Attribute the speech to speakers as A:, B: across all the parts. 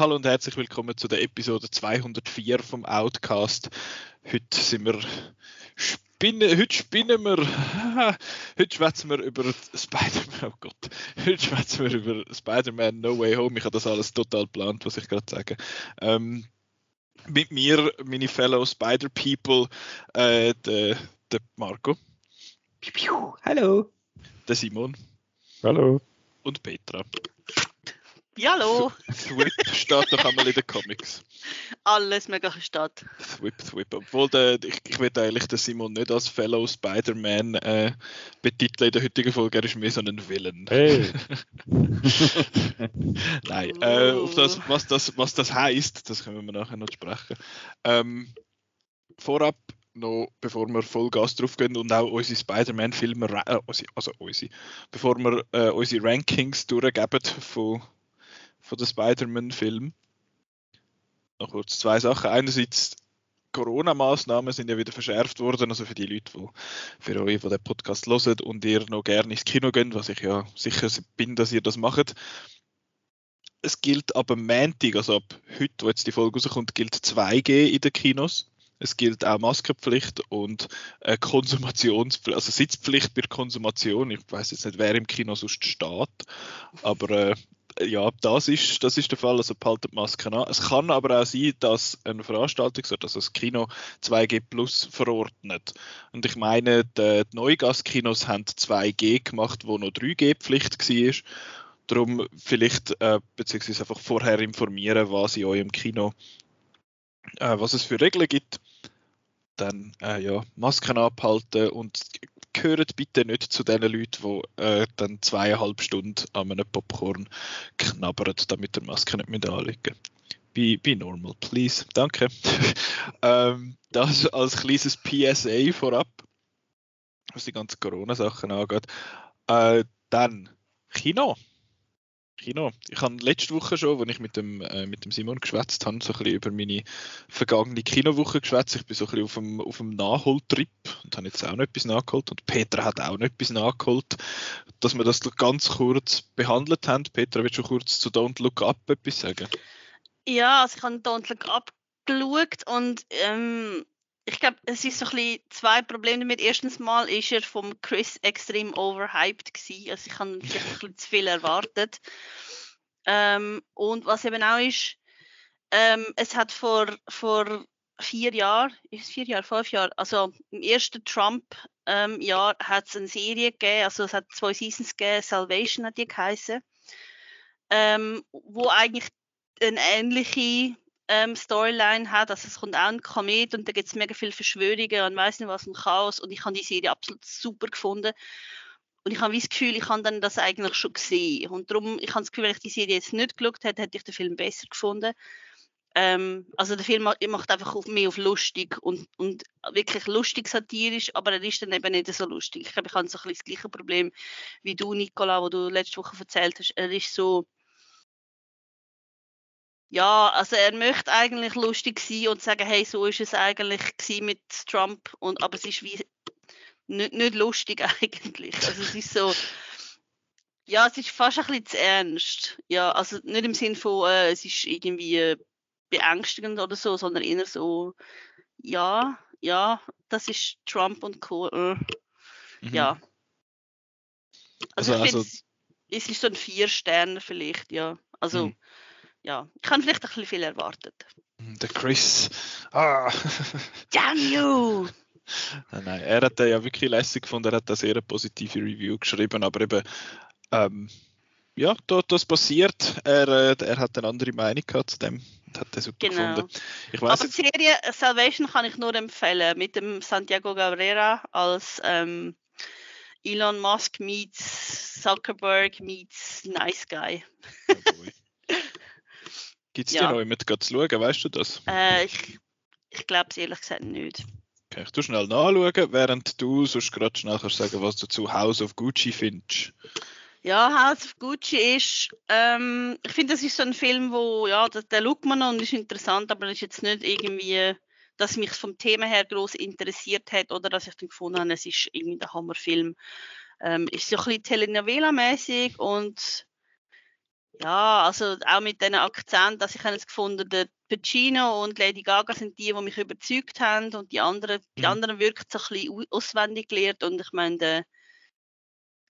A: Hallo und herzlich willkommen zu der Episode 204 vom Outcast. Heute sind wir spinnen, heute spinnen wir, heute schwätzen wir über Spider-Man, oh Gott, heute schwätzen wir über Spider-Man No Way Home. Ich habe das alles total geplant, was ich gerade sage. Ähm, mit mir, meine Fellow Spider-People, äh, der, der Marco.
B: Hallo.
A: Der Simon.
C: Hallo.
A: Und Petra.
D: Ja, hallo.
A: Thwip steht doch einmal in den Comics.
D: Alles mögliche steht.
A: Thwip, Thwip. Obwohl der, ich, ich will eigentlich den Simon nicht als Fellow Spider-Man äh, betiteln in der heutigen Folge. Er ist mehr so ein Villain.
C: Hey.
A: Nein, äh, auf das, was das, was das heisst, das können wir nachher noch sprechen. Ähm, vorab noch, bevor wir Vollgas drauf gehen und auch unsere Spider-Man-Filme, äh, also unsere, bevor wir äh, unsere Rankings durchgeben von von den Spider-Man-Filmen. Noch kurz zwei Sachen. Einerseits Corona-Maßnahmen sind ja wieder verschärft worden, also für die Leute, die für euch, die den Podcast hören und ihr noch gerne ins Kino gehen, was ich ja sicher bin, dass ihr das macht. Es gilt ab am Montag, also ab heute, wo jetzt die Folge rauskommt, gilt 2G in den Kinos. Es gilt auch Maskenpflicht und äh, Konsumationspflicht, also Sitzpflicht bei Konsumation. Ich weiß jetzt nicht, wer im Kino sonst steht, aber äh, ja, das ist, das ist der Fall, also behaltet Masken an. Es kann aber auch sein, dass eine Veranstaltung, also das Kino 2G Plus verordnet. Und ich meine, die, die Neugaskinos haben 2G gemacht, wo noch 3G-Pflicht war. Darum vielleicht, äh, beziehungsweise einfach vorher informieren, was in eurem Kino, äh, was es für Regeln gibt. Dann, äh, ja, Masken abhalten und gehört bitte nicht zu den Leuten, die äh, dann zweieinhalb Stunden an einem Popcorn knabbern, damit der Maske nicht mehr anlegen Be, be normal, please. Danke. ähm, das als kleines PSA vorab, was die ganzen Corona-Sachen angeht. Äh, dann Kino. Kino. Ich habe letzte Woche schon, als ich mit dem, äh, mit dem Simon geschwätzt habe, so ein bisschen über meine vergangene Kinowoche geschwätzt. Ich bin so ein bisschen auf dem, auf dem Nachholtrip und habe jetzt auch noch etwas nachgeholt. Und Petra hat auch noch etwas nachgeholt, dass wir das ganz kurz behandelt haben. Petra, willst du kurz zu Don't Look Up etwas sagen?
D: Ja, also ich habe Don't Look Up geschaut und ähm, ich glaube, es ist so ein bisschen zwei Probleme damit. Erstens mal ist er vom Chris extrem overhyped gewesen. Also ich habe vielleicht ein bisschen zu viel erwartet. Ähm, und was eben auch ist, ähm, es hat vor, vor vier Jahren, ist vier Jahre, fünf Jahre, also im ersten Trump-Jahr ähm, hat es eine Serie gegeben, also es hat zwei Seasons gegeben, Salvation hat die geheißen, ähm, wo eigentlich eine ähnliche ähm, Storyline hat. Also es kommt auch ein Komet und da gibt es mega viele Verschwörungen und weiß nicht was, ein Chaos. Und ich habe die Serie absolut super gefunden. Und ich habe das Gefühl, ich habe dann das eigentlich schon gesehen. Und darum, ich habe das Gefühl, wenn ich die Serie jetzt nicht geschaut hätte, hätte ich den Film besser gefunden. Ähm, also der Film macht einfach mehr auf lustig und, und wirklich lustig satirisch, aber er ist dann eben nicht so lustig. Ich glaube, ich habe so ein bisschen das gleiche Problem wie du, Nicola, wo du letzte Woche erzählt hast. Er ist so, ja, also er möchte eigentlich lustig sein und sagen, hey, so ist es eigentlich mit Trump, und, aber es ist wie nicht, nicht lustig eigentlich. Also es ist so, ja, es ist fast ein bisschen zu ernst. Ja, also nicht im Sinn von, äh, es ist irgendwie äh, beängstigend oder so, sondern eher so, ja, ja, das ist Trump und Co. Äh, mhm. Ja. Also, also, ich also, es ist so ein Vier Sterne vielleicht, ja. Also mhm ja, ich habe vielleicht ein bisschen viel erwartet.
A: Der Chris. Ah.
D: Damn you!
A: Nein, nein, er hat ja wirklich lässig gefunden, er hat eine sehr positive Review geschrieben, aber eben, ähm, ja, da, das passiert. Er, äh, er hat eine andere Meinung gehabt zu dem und hat den super genau. gefunden.
D: Ich weiss aber die Serie Salvation kann ich nur empfehlen, mit dem Santiago Cabrera als ähm, Elon Musk meets Zuckerberg meets Nice Guy. Oh
A: Gibt es ja. die noch jemand zu schauen, weißt du das?
D: Äh, ich ich glaube es ehrlich gesagt nicht.
A: Okay, ich tu schnell nachschauen, während du sonst gerade schnell kannst sagen, was du zu House of Gucci findest.
D: Ja, House of Gucci ist, ähm, ich finde, das ist so ein Film, wo, ja, der, der schaut man noch und ist interessant, aber ist jetzt nicht irgendwie, dass mich vom Thema her groß interessiert hat oder dass ich dann gefunden habe, es ist irgendwie der Hammerfilm. Ähm, ist so ein bisschen Telenovela-mäßig und ja, also auch mit diesen Akzent, dass ich habe jetzt gefunden, der Pacino und Lady Gaga sind die, die mich überzeugt haben und die anderen, die
A: Mhm.
D: anderen wirken so ein bisschen auswendig gelernt und ich meine, der,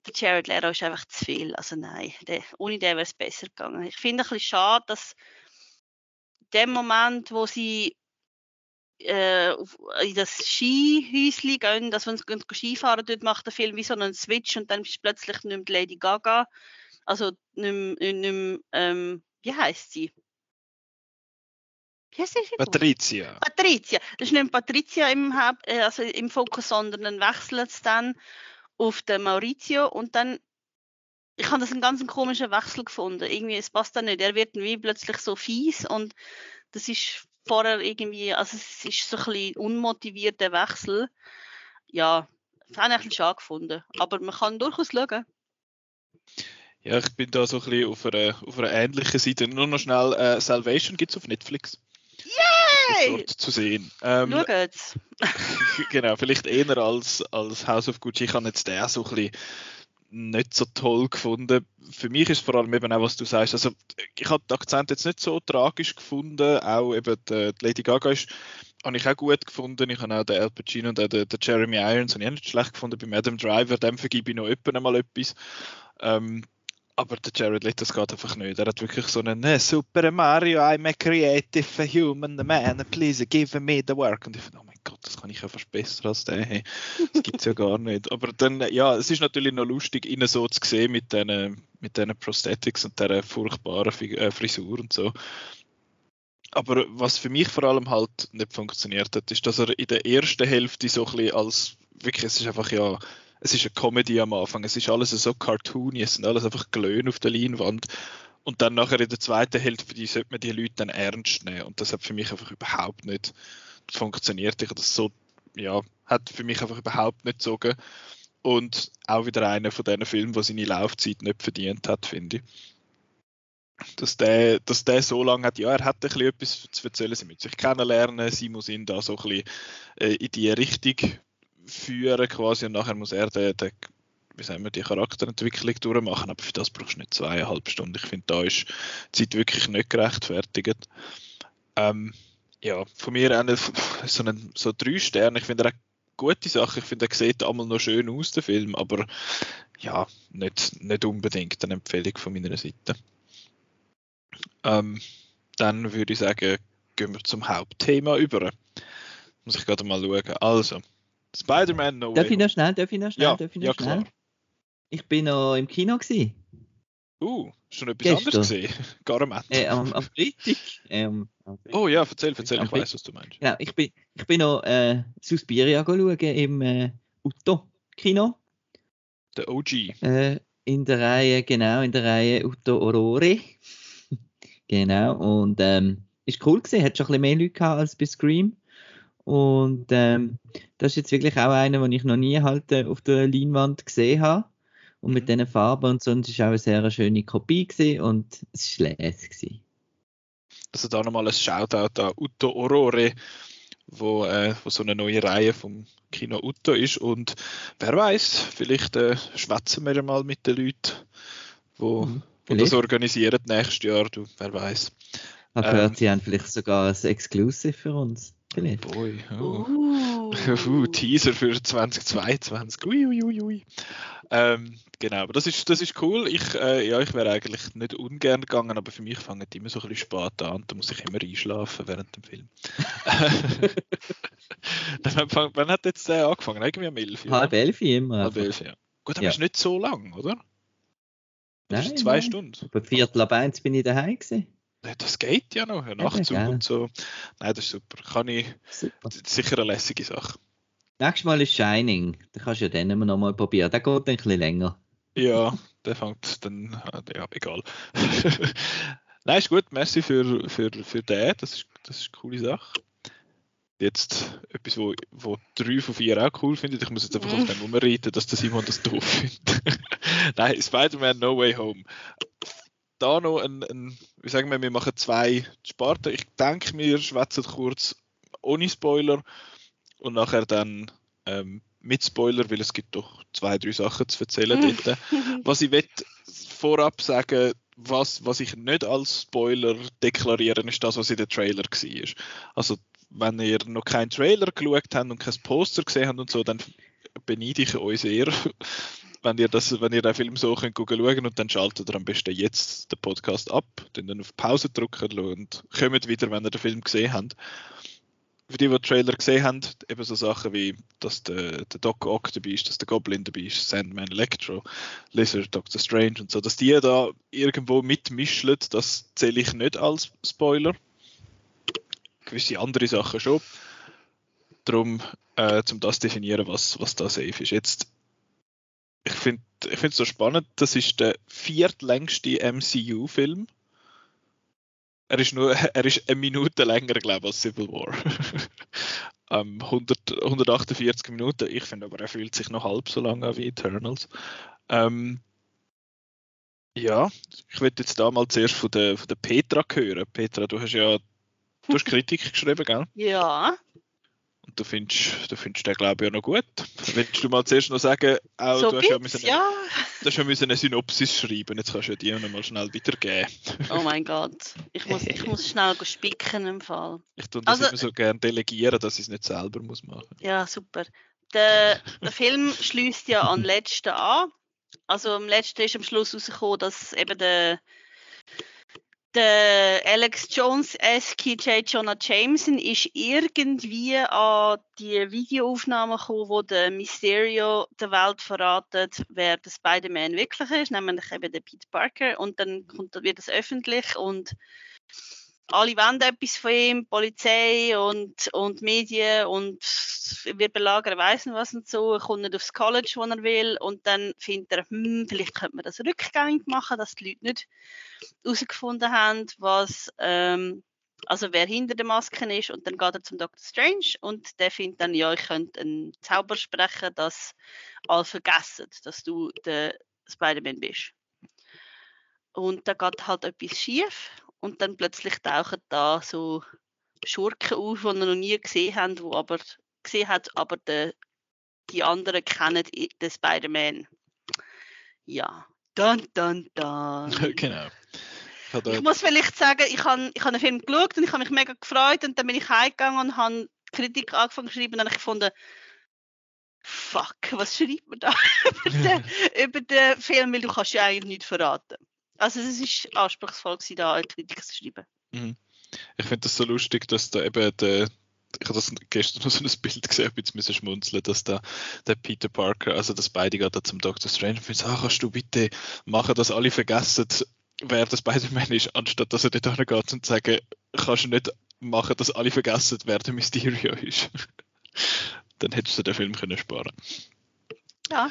D: der Jared Leto ist einfach zu viel. Also nein, der, ohne den wäre es besser gegangen. Ich finde ein bisschen schade, dass dem Moment, wo sie äh, in das Skihäuschen gehen, dass uns gehen Skifahren, dort macht der Film wie so einen Switch und dann ist plötzlich nicht mehr die Lady Gaga, also nicht mehr, ähm, wie heißt sie? Wie heißt sie?
A: Patricia.
D: Patricia. Das ist nicht Patricia im, Haupt, äh, also im Fokus, sondern dann wechselt es dann auf den Maurizio und dann ich habe das einen ganz komischen Wechsel gefunden. Irgendwie, es passt da nicht. Er wird wie plötzlich so fies und das ist vorher irgendwie, also es ist so ein bisschen unmotivierter Wechsel. Ja, das habe ich ein bisschen schade gefunden. Aber man kann durchaus schauen.
A: Ja, ich bin da so ein bisschen auf einer, auf einer ähnlichen Seite. Nur noch schnell, äh, Salvation gibt es auf Netflix.
D: Hey!
A: Dort zu sehen. Ähm,
D: Schaut's.
A: genau, vielleicht eher als, als House of Gucci. Ich habe jetzt den so ein bisschen nicht so toll gefunden. Für mich ist vor allem eben auch, was du sagst. Also, ich habe den Akzent jetzt nicht so tragisch gefunden. Auch eben die, die Lady Gaga ist, habe ich auch gut gefunden. Ich habe auch den Al Pacino und auch den, den Jeremy Irons habe ich auch nicht schlecht gefunden. Bei Adam Driver, dem vergebe ich noch öppen einmal etwas. Ähm, aber der Jared Leto, das geht einfach nicht. Er hat wirklich so einen «Eh, Super Mario, I'm a creative human man, please give me the work. Und ich finde, oh mein Gott, das kann ich ja fast besser als der. Hey, das gibt es ja gar nicht. Aber dann, ja, es ist natürlich noch lustig, ihn so zu sehen mit diesen mit diesen Prosthetics und dieser furchtbaren äh, Frisur und so. Aber was für mich vor allem halt nicht funktioniert hat, ist, dass er in der ersten Hälfte so ein bisschen als, wirklich, es ist einfach ja, es ist eine Comedy am Anfang, es ist alles so cartoony, es sind alles einfach Glöhn auf der Leinwand. Und dann nachher in der zweiten Hälfte die sollte man die Leute dann ernst nehmen. Und das hat für mich einfach überhaupt nicht funktioniert. Ich das so, ja, hat für mich einfach überhaupt nicht gezogen. Und auch wieder einer von diesen Filmen, der seine Laufzeit nicht verdient hat, finde ich. Dass der, dass der so lange hat, ja, er hat ein bisschen etwas zu erzählen, sie müssen sich kennenlernen, sie muss ihn da so ein bisschen äh, in die Richtung führen quasi und nachher muss er den, den wie sagen wir, die Charakterentwicklung durchmachen, aber für das brauchst du nicht zweieinhalb Stunden. Ich finde, da ist die Zeit wirklich nicht gerechtfertigt. Ähm, ja, von mir eine, so, einen, so drei Sterne. Ich finde, er gute Sachen. Ich finde, er sieht einmal noch schön aus, der Film, aber ja, nicht, nicht unbedingt eine Empfehlung von meiner Seite. Ähm, dann würde ich sagen, gehen wir zum Hauptthema über. Muss ich gerade mal schauen. Also, Spider-Man No
B: Darf ich
A: Way
B: noch schnell, darf ich noch schnell,
A: Ja,
B: darf ich noch
A: ja,
B: schnell?
A: klar.
B: Ich bin noch im Kino gewesen.
A: Uh, schon etwas
B: Gestern.
A: anderes gesehen. Garament.
B: Äh, am, am Freitag. Ähm,
A: oh ja, erzähl, erzähl, ich weiß, was du meinst.
B: Genau, ich bin, ich bin noch äh, Suspiria schauen im äh, Utto-Kino.
A: Der OG.
B: Äh, in der Reihe, genau, in der Reihe Utto Aurore. genau, und ähm, ist cool gewesen, hat schon ein bisschen mehr Leute gehabt als bei Scream. Und ähm, das ist jetzt wirklich auch einer, den ich noch nie halt äh, auf der Leinwand gesehen habe. Und mit
A: Mhm.
B: diesen Farben und so, und es ist auch eine sehr schöne Kopie gewesen und es war lässig. gewesen.
A: Also da nochmal ein Shoutout an Utto Aurore, wo, äh, wo so eine neue Reihe vom Kino Utto ist. Und wer weiß, vielleicht äh, schwätzen wir mal mit den Leuten, wo,
B: Mhm,
A: wo das organisieren nächstes Jahr. Du, wer weiß.
B: Ich habe
A: Ähm.
B: gehört, sie haben vielleicht sogar ein Exclusive für uns. Vielleicht.
A: Boy, oh.
D: Uh.
A: Uh, Teaser für 2022. Ui, ui, ui, ui. Ähm, genau, aber das ist, das ist cool. Ich, äh, ja, ich wäre eigentlich nicht ungern gegangen, aber für mich fangen die immer so ein bisschen spät an. Da muss ich immer einschlafen während dem Film. Fang, wann hat jetzt der angefangen? Irgendwie am 11. oder?
B: Halb elf immer.
A: Halb
B: einfach.
A: elf, ja. Gut, aber
B: Ja.
A: ist nicht so lang, oder? Das
B: Nein,
A: ist zwei
B: nein.
A: Stunden.
B: Bei Viertel ab eins bin ich daheim gewesen.
A: Ja, Das geht ja noch, ja, Nachtzug
B: gell.
A: und so. Nein, das ist super. Kann ich,
B: Super.
A: sicher eine lässige Sache.
B: Nächstes Mal ist Shining. Da kannst du ja immer noch mal probieren. Der geht dann ein bisschen länger.
A: Ja, der fängt dann, äh, ja, egal. Nein, ist gut, merci für, für, für den, das ist, das ist eine coole Sache. jetzt etwas, wo, wo drei von vier auch cool findet. Ich muss jetzt einfach auf den Nummer reiten, dass der Simon das doof findet. Nein, Spider-Man No Way Home. Da noch ein, ein, wie sagen wir, wir machen zwei Sparten. Ich denke, wir schwätzen kurz ohne Spoiler und nachher dann ähm, mit Spoiler, weil es gibt doch zwei, drei Sachen zu erzählen dort. Was ich will vorab sagen, was, was ich nicht als Spoiler deklarieren, ist das, was in den Trailer war. Also wenn ihr noch keinen Trailer geschaut habt und kein Poster gesehen habt und so, dann beneide ich euch sehr, wenn ihr, das, wenn ihr den Film so könnt schauen und dann schaltet ihr am besten jetzt den Podcast ab, dann auf Pause drücken und kommt wieder, wenn ihr den Film gesehen habt. Für die, die den Trailer gesehen haben, eben so Sachen wie, dass der, der Doc Ock dabei ist, dass der Goblin dabei ist, Sandman, Electro, Lizard, Doctor Strange und so, dass die da irgendwo mitmischen, das zähle ich nicht als Spoiler gewisse andere Sachen schon. Darum, äh, um das zu definieren, was, was da safe ist. Jetzt, ich finde es so spannend, das ist der viertlängste MCU-Film. Er ist nur, er ist eine Minute länger, glaube ich, als Civil War. um, 100, 148 Minuten. Ich finde aber, er fühlt sich noch halb so lange an wie Eternals. Ähm, ja, ich würde jetzt da mal zuerst von der, von der Petra hören. Petra, du hast ja Du hast Kritik geschrieben, gell?
D: Ja.
A: Du findest, du findest den, glaube ich, auch noch gut. Willst du mal zuerst noch sagen, auch,
D: so
A: du hast ja,
D: müssen,
A: ja. Du hast ja müssen eine Synopsis schreiben, jetzt kannst du die noch mal schnell weitergeben.
D: Oh mein Gott, ich muss, ich muss schnell spicken im Fall.
A: Ich tue das also, immer so gerne delegieren, dass ich es nicht selber muss machen
D: Ja, super. Der, der Film schließt ja an den letzten an. Also am letzten ist am Schluss rausgekommen, dass eben der der Alex Jones, SK J. Jonah Jameson, ist irgendwie an die Videoaufnahmen gekommen, wo der Mysterio der Welt verratet, wer der Spider-Man wirklich ist, nämlich eben der Pete Parker. Und dann wird das öffentlich und alle wollen etwas von ihm, Polizei und, und Medien und wir belagern weiss nicht was und so, er kommt nicht aufs College, wo er will und dann findet er, hm, vielleicht könnte man das rückgängig machen, dass die Leute nicht herausgefunden haben, was, ähm, also wer hinter der Maske ist und dann geht er zum Dr. Strange und der findet dann, ja, ich könnte einen Zauber sprechen, dass alle vergessen, dass du der Spider-Man bist. Und da geht halt etwas schief und dann plötzlich tauchen da so Schurken auf, die wir noch nie gesehen haben, wo aber gesehen hat, aber de, die anderen kennen den Spider-Man. Ja, dann, dann, dann.
A: genau.
D: Ich, muss vielleicht sagen, ich habe ich hab einen Film geschaut und ich habe mich mega gefreut und dann bin ich heimgegangen und habe Kritik angefangen zu schreiben und dann habe ich gefunden, fuck, was schreibt man da über, den, über den Film, weil du kannst ja eigentlich nichts verraten. Also es ist anspruchsvoll gewesen, da eine Kritik zu schreiben.
A: Mhm. Ich finde das so lustig, dass da eben der, ich habe das gestern noch so ein Bild gesehen, jetzt müssen schmunzeln, dass da der Peter Parker, also das beide geht da zum Dr. Strange und findet, ah, kannst du bitte machen, dass alle vergessen, wer das Spider-Man ist, anstatt dass er dort hingeht und sagt, kannst du nicht machen, dass alle vergessen, wer der Mysterio ist. Dann hättest du den Film können sparen.
D: Ja.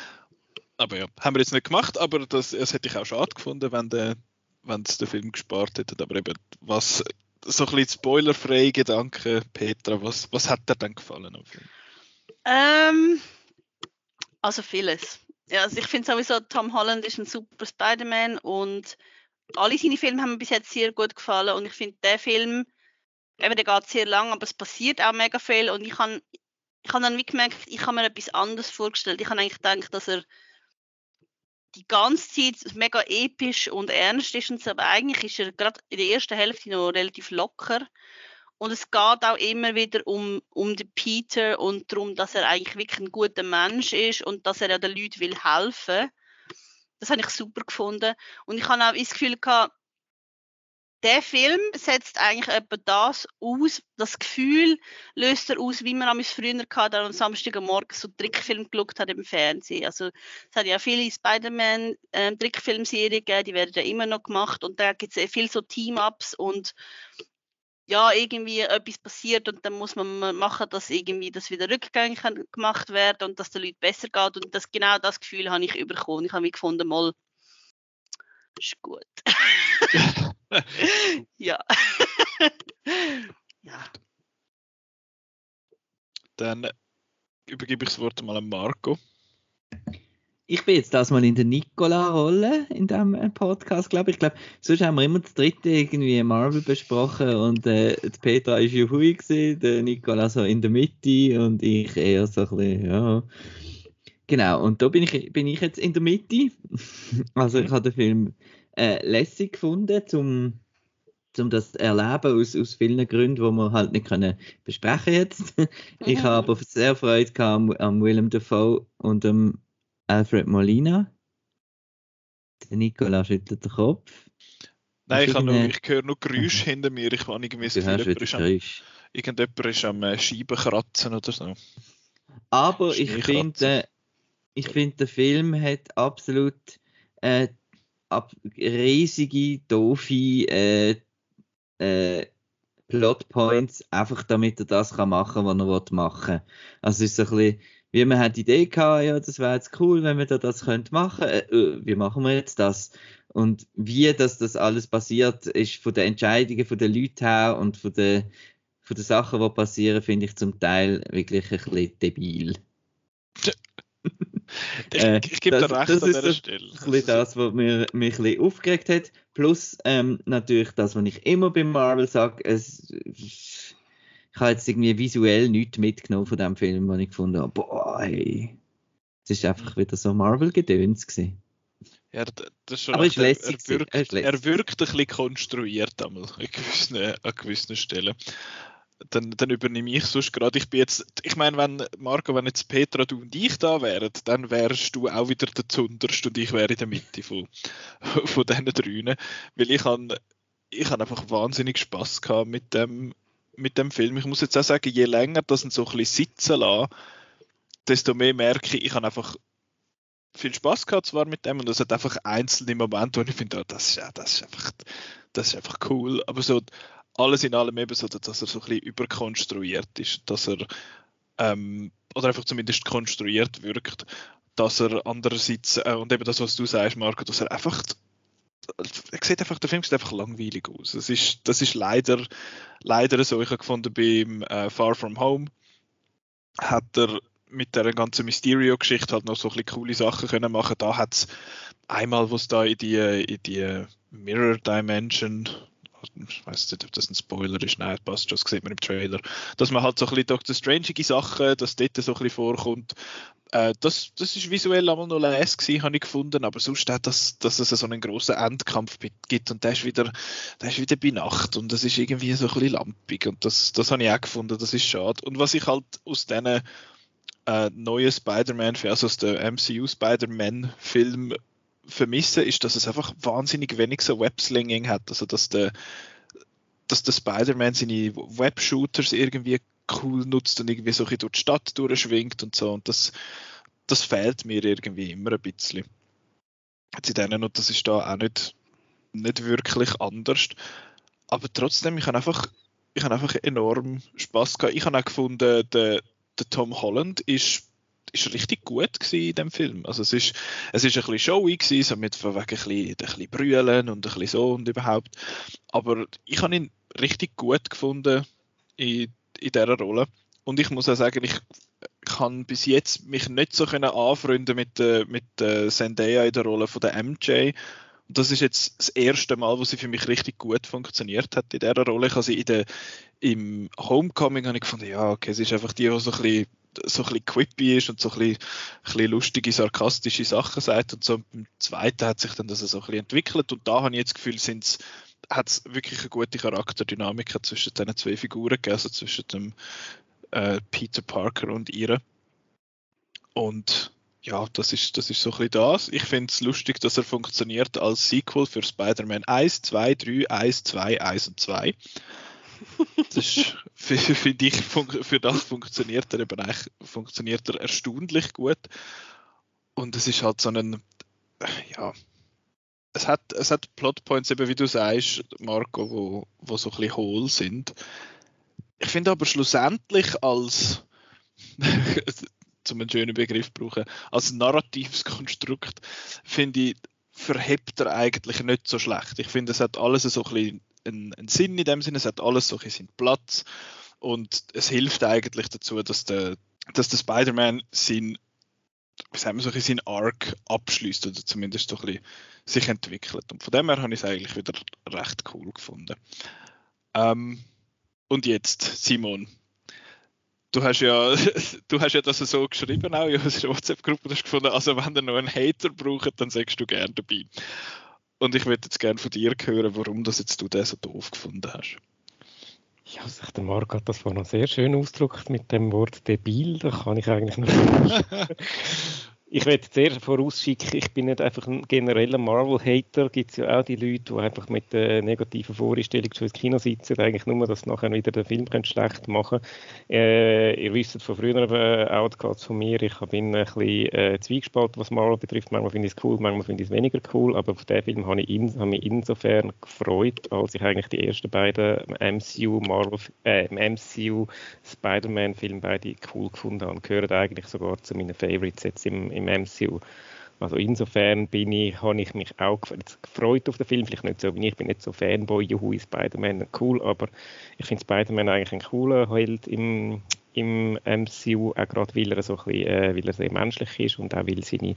A: Aber ja, haben wir jetzt nicht gemacht, aber das, das hätte ich auch schade gefunden, wenn der wenn es den Film gespart hätte. Aber eben, was so ein bisschen spoilerfreie Gedanken, Petra, was, was hat dir dann gefallen am Film?
D: Ähm, also vieles. Ja, also ich finde sowieso, Tom Holland ist ein super Spider-Man und alle seine Filme haben mir bis jetzt sehr gut gefallen und ich finde, der Film, eben, der geht sehr lang, aber es passiert auch mega viel und ich habe ich hab dann wie gemerkt, ich habe mir etwas anderes vorgestellt. Ich habe eigentlich gedacht, dass er die ganze Zeit mega episch und ernst ist und so, aber eigentlich ist er gerade in der ersten Hälfte noch relativ locker. Und es geht auch immer wieder um, um den Peter und darum, dass er eigentlich wirklich ein guter Mensch ist und dass er ja den Leuten will helfen. Das habe ich super gefunden. Und ich habe auch das Gefühl gehabt, der Film setzt eigentlich etwa das aus, das Gefühl löst er aus, wie man am früher hatte, am Samstagmorgen so Trickfilm geschaut hat im Fernsehen. Also es hat ja viele Spider-Man ähm, gegeben, die werden ja immer noch gemacht und da gibt es viel so Team-Ups und ja, irgendwie etwas passiert und dann muss man machen, dass irgendwie das wieder rückgängig gemacht wird und dass den Leuten besser geht und das genau das Gefühl habe ich bekommen. Ich habe mich gefunden, mal ist gut. ja. ja.
A: Dann übergebe ich das Wort mal an Marco.
B: Ich bin jetzt das mal in der Nicola-Rolle in diesem äh, Podcast, glaube ich. Ich glaube, sonst haben wir immer das dritte irgendwie Marvel besprochen und äh, die Petra war Juhui gewesen, der Nicola so in der Mitte und ich eher so ein bisschen, ja. Genau, und da bin ich, bin ich jetzt in der Mitte. also ich habe den Film äh, lässig gefunden, zum um das erleben aus, aus vielen Gründen, die wir halt nicht können besprechen jetzt. ich habe aber sehr Freude gehabt am Willem Dafoe und am Alfred Molina. Der Nikola schüttelt den Kopf.
A: Nein, ich, nur, ich höre nur Geräusche hinter mir. Ich habe irgendwie das
B: Gefühl, jemand ist, am,
A: irgendjemand ist am äh, Scheiben kratzen oder so.
B: Aber ich finde, ich finde, der Film hat absolut äh, ab, riesige, doofe äh, äh, Plotpoints, einfach damit er das kann machen kann, was er machen will. Also es ist so ein bisschen, wie man hat die Idee gehabt, ja, das wäre jetzt cool, wenn wir da das könnte machen. Äh, äh, wie machen wir jetzt das? Und wie das, das alles passiert, ist von den Entscheidungen von den Leuten her und von den, von den Sachen, die passieren, finde ich zum Teil wirklich ein bisschen debil.
A: ich, äh, ich gebe dir recht
B: das
A: an
B: dieser Stelle. Das ist das, was mich, mich ein bisschen aufgeregt hat. Plus ähm, natürlich das, was ich immer bei Marvel sage, es, ich habe jetzt irgendwie visuell nichts mitgenommen von dem Film, wo ich gefunden habe, boah, ey, es ist einfach wieder so Marvel-Gedöns gewesen.
A: Ja, das ist schon
B: Aber ist lässig,
A: er, wirkt, er, er wirkt ein bisschen konstruiert an gewissen, an gewissen Stellen dann, dann übernehme ich sonst gerade. Ich bin jetzt, ich meine, wenn, Marco, wenn jetzt Petra, du und ich da wären, dann wärst du auch wieder der Zunderst und ich wäre in der Mitte von, von diesen drei. Weil ich habe ich hab einfach wahnsinnig Spaß gehabt mit dem, mit dem Film. Ich muss jetzt auch sagen, je länger das so ein bisschen sitzen lasse, desto mehr merke ich, ich habe einfach viel Spaß gehabt zwar mit dem und es hat einfach einzelne Momente, wo ich finde, oh, das, ist, das, ist einfach, das ist einfach cool. Aber so alles in allem eben so, dass er so ein bisschen überkonstruiert ist, dass er ähm, oder einfach zumindest konstruiert wirkt, dass er andererseits äh, und eben das, was du sagst, Marco, dass er einfach er sieht einfach, der Film sieht einfach langweilig aus. Das ist, das ist leider, leider so. Ich habe gefunden, beim äh, Far From Home hat er mit der ganzen Mysterio-Geschichte halt noch so ein bisschen coole Sachen können machen. Da hat es einmal, wo es da in die, in die Mirror Dimension ich weiß nicht, ob das ein Spoiler ist, nein, passt schon, das sieht man im Trailer, dass man halt so ein bisschen Doctor Strange Sachen, dass dort so ein bisschen vorkommt, äh, das, das ist visuell einmal noch les gewesen, habe ich gefunden, aber sonst auch, dass, dass es so einen großen Endkampf gibt und der ist wieder, der ist wieder bei Nacht und das ist irgendwie so ein bisschen lampig und das, das habe ich auch gefunden, das ist schade. Und was ich halt aus diesen äh, neuen Spider-Man, also aus der MCU Spider-Man-Film vermisse, ist, dass es einfach wahnsinnig wenig so Webslinging hat. Also, dass der, dass der Spider-Man seine Web-Shooters irgendwie cool nutzt und irgendwie so durch die Stadt durchschwingt und so. Und das, das fehlt mir irgendwie immer ein bisschen. In denen, und das ist da auch nicht, nicht wirklich anders. Aber trotzdem, ich habe einfach, ich habe einfach enorm Spaß gehabt. Ich habe auch gefunden, der, der Tom Holland ist ist richtig gut in dem Film. Also es ist, es ist ein bisschen showy gewesen, so mit von wegen ein bisschen, ein bisschen brüllen und ein bisschen so und überhaupt. Aber ich habe ihn richtig gut gefunden in, in dieser Rolle. Und ich muss auch sagen, ich kann bis jetzt mich nicht so können anfreunden mit, äh, mit äh, Zendaya in der Rolle von der MJ. Und das ist jetzt das erste Mal, wo sie für mich richtig gut funktioniert hat in dieser Rolle. Ich habe sie in der, im Homecoming habe ich gefunden, ja, okay, es ist einfach die, die so ein bisschen so ein bisschen quippy ist und so ein bisschen, ein bisschen lustige, sarkastische Sachen sagt und so im zweiten hat sich dann das so ein bisschen entwickelt und da habe ich jetzt das Gefühl, sind's, hat es wirklich eine gute Charakterdynamik zwischen diesen zwei Figuren gegeben, also zwischen dem äh, Peter Parker und ihr. Und ja, das ist, das ist so ein bisschen das. Ich finde es lustig, dass er funktioniert als Sequel für Spider-Man 1, 2, 3, 1, 2, 1 und 2. Das finde ich, für das funktioniert er eben funktioniert er erstaunlich gut. Und es ist halt so ein, ja, es hat, es hat Plotpoints, eben wie du sagst, Marco, wo, wo so ein bisschen hohl sind. Ich finde aber schlussendlich als, zum einen schönen Begriff brauchen, als narratives Konstrukt, finde ich, verhebt er eigentlich nicht so schlecht. Ich finde, es hat alles so ein bisschen einen, einen Sinn in dem Sinne, es hat alles so seinen Platz. Und es hilft eigentlich dazu, dass der, dass der Spider-Man sein, wie sagen wir so, seinen Arc abschließt oder zumindest so ein bisschen sich entwickelt. Und von dem her habe ich es eigentlich wieder recht cool gefunden. Ähm, und jetzt, Simon, du hast ja, du hast ja das so geschrieben auch in unserer WhatsApp-Gruppe, hast gefunden, also wenn ihr noch einen Hater braucht, dann sagst du gerne dabei. Und ich würde jetzt gerne von dir hören, warum das jetzt du den so doof gefunden hast.
C: Ja, also der Marc hat das vorhin sehr schön ausgedrückt mit dem Wort debil, da kann ich eigentlich nur Ich werde zuerst vorausschicken, ich bin nicht einfach ein genereller Marvel-Hater. Gibt es ja auch die Leute, die einfach mit der negativen Vorstellung schon ins Kino sitzen, eigentlich nur, dass nachher wieder den Film schlecht machen äh, Ihr wisst von früheren äh, Outcasts von mir, ich bin ein bisschen äh, zwiegespalten, was Marvel betrifft. Manchmal finde ich es cool, manchmal finde ich es weniger cool, aber auf diesen Film habe ich, in, habe mich insofern gefreut, als ich eigentlich die ersten beiden MCU äh, MCU Spider-Man-Filme beide cool gefunden habe. Gehören eigentlich sogar zu meinen Favorites jetzt im im MCU. Also insofern bin ich, habe ich mich auch gefreut auf den Film. Vielleicht nicht so wie ich, bin nicht so Fanboy, juhu, Spider-Man cool, aber ich finde Spider-Man eigentlich ein cooler Held im, im MCU, auch gerade weil er so ein bisschen, äh, weil er sehr menschlich ist und auch weil seine,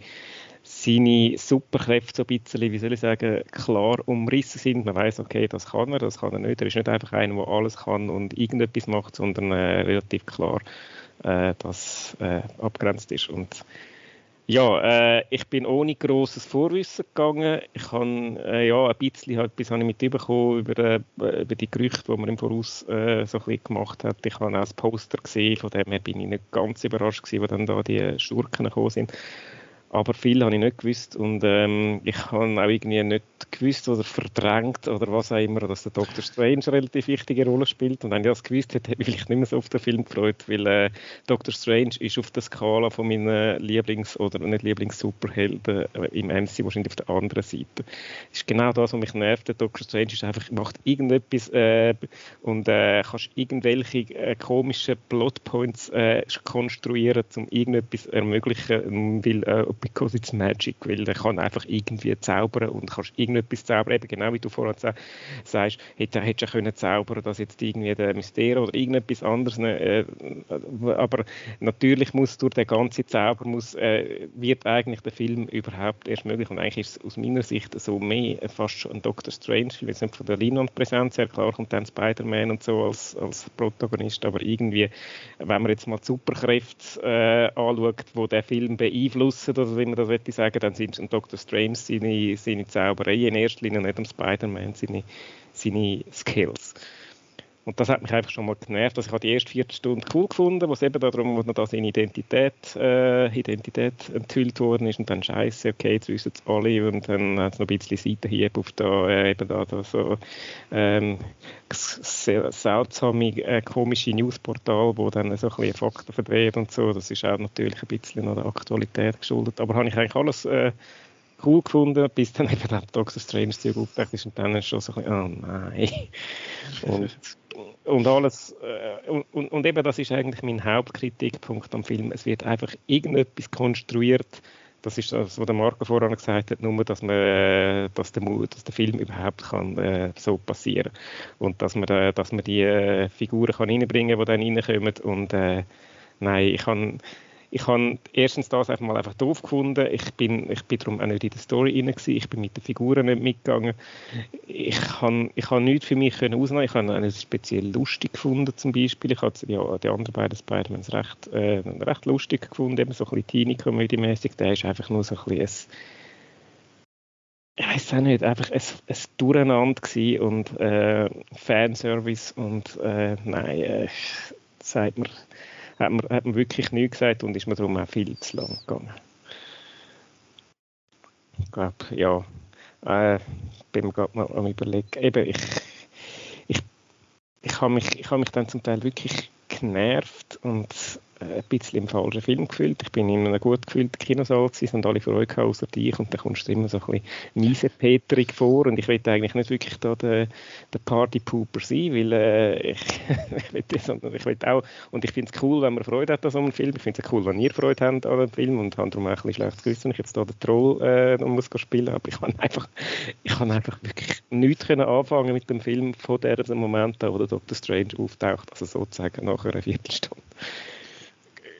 C: seine Superkräfte so ein bisschen, wie soll ich sagen, klar umrissen sind. Man weiß, okay, das kann er, das kann er nicht. Er ist nicht einfach einer, der alles kann und irgendetwas macht, sondern äh, relativ klar, äh, das äh, abgrenzt ist. Und ja, äh, ich bin ohne grosses Vorwissen gegangen. Ich habe äh, ja, ein bisschen halt, bis habe ich mitbekommen über, äh, über die Gerüchte, die man im Voraus äh, so ein bisschen gemacht hat. Ich habe auch das Poster gesehen, von dem her bin ich nicht ganz überrascht gewesen, wo dann da die Schurken gekommen sind. Aber viel habe ich nicht gewusst und ähm, ich habe auch irgendwie nicht gewusst oder verdrängt oder was auch immer, dass der Doctor Strange eine relativ wichtige Rolle spielt. Und wenn ich das gewusst hätte, hätte ich mich nicht mehr so auf den Film gefreut, weil äh, Doctor Strange ist auf der Skala von meinen Lieblings- oder nicht Lieblings-Superhelden äh, im MC wahrscheinlich auf der anderen Seite. Das ist genau das, was mich nervt. Der Doctor Strange ist einfach, macht irgendetwas äh, und äh, kannst irgendwelche äh, komischen Plotpoints äh, konstruieren, um irgendetwas ermöglichen, weil äh, because it's magic, weil der kann einfach irgendwie zaubern und kannst irgendetwas zaubern, eben genau wie du vorhin sagst, hätte, hättest du können zaubern, dass jetzt irgendwie der Mysterio oder irgendetwas anderes, ne, äh, aber natürlich muss durch den ganzen Zauber muss, äh, wird eigentlich der Film überhaupt erst möglich und eigentlich ist es aus meiner Sicht so mehr fast schon ein Doctor Strange, weil es von der Leinwandpräsenz her, klar kommt dann Spider-Man und so als, als Protagonist, aber irgendwie, wenn man jetzt mal die Superkräfte äh, anschaut, wo der Film beeinflussen oder wie man das möchte sagen, dann sind es Dr. Strange seine, seine Zauberei in erster Linie, nicht am Spider-Man seine, seine Skills. Und das hat mich einfach schon mal genervt. Also ich habe die erste Viertelstunde cool gefunden, wo es eben darum, wo da seine Identität, äh, Identität enthüllt worden ist und dann scheiße, okay, jetzt wissen es alle und dann hat es noch ein bisschen Seitenhieb auf da, äh, eben da, da so ähm, seltsame, äh, komische Newsportal, wo dann so ein bisschen Fakten verdreht und so. Das ist auch natürlich ein bisschen noch der Aktualität geschuldet. Aber habe ich eigentlich alles äh, cool gefunden, bis dann eben der Doctor Strange Zeug aufgedeckt ist und dann ist schon so ein bisschen, oh nein. Und, und alles, äh, und, und eben das ist eigentlich mein Hauptkritikpunkt am Film. Es wird einfach irgendetwas konstruiert, das ist das, was der Marco vorhin gesagt hat, nur, dass, man, äh, dass, der, dass der Film überhaupt kann, äh, so passieren und dass man, äh, dass man die äh, Figuren kann reinbringen kann, die dann reinkommen und äh, nein, ich kann ich habe erstens das einfach mal einfach doof gefunden. Ich bin, ich bin darum auch nicht in der Story rein. Ich bin mit den Figuren nicht mitgegangen. Ich habe, ich habe nichts für mich können ausnehmen. Ich habe es speziell lustig gefunden zum Beispiel. Ich habe ja, die anderen beiden Spider-Mans recht, äh, recht lustig gefunden, eben so ein bisschen Teenie-Comedy-mäßig. Der ist einfach nur so ein bisschen ich auch nicht, einfach ein, ein Durcheinander gewesen und äh, Fanservice und äh, nein, äh, sagt mir, hat man, hat man wirklich nichts gesagt und ist mir darum auch viel zu lang gegangen. Ich glaube, ja, äh, bin mir gerade mal am überlegen. Eben, ich, ich, ich habe mich, ich hab mich dann zum Teil wirklich genervt und ein bisschen im falschen Film gefühlt. Ich bin in einem gut gefühlten Kinosaal gewesen, und alle Freude gehabt, außer dich. Und dann kommst du immer so ein bisschen miesepeterig vor. Und ich will eigentlich nicht wirklich da der, der Partypooper sein, weil äh, ich, ich will das, sondern ich will auch, und ich finde es cool, wenn man Freude hat an so einem Film. Ich finde es cool, wenn ihr Freude habt an einem Film und habe darum auch ein bisschen schlechtes Gewissen, ich jetzt da den Troll äh, muss spielen aber ich kann einfach, ich kann einfach wirklich nichts können anfangen mit dem Film von diesem Moment wo der Dr. Strange auftaucht, also sozusagen nach einer Viertelstunde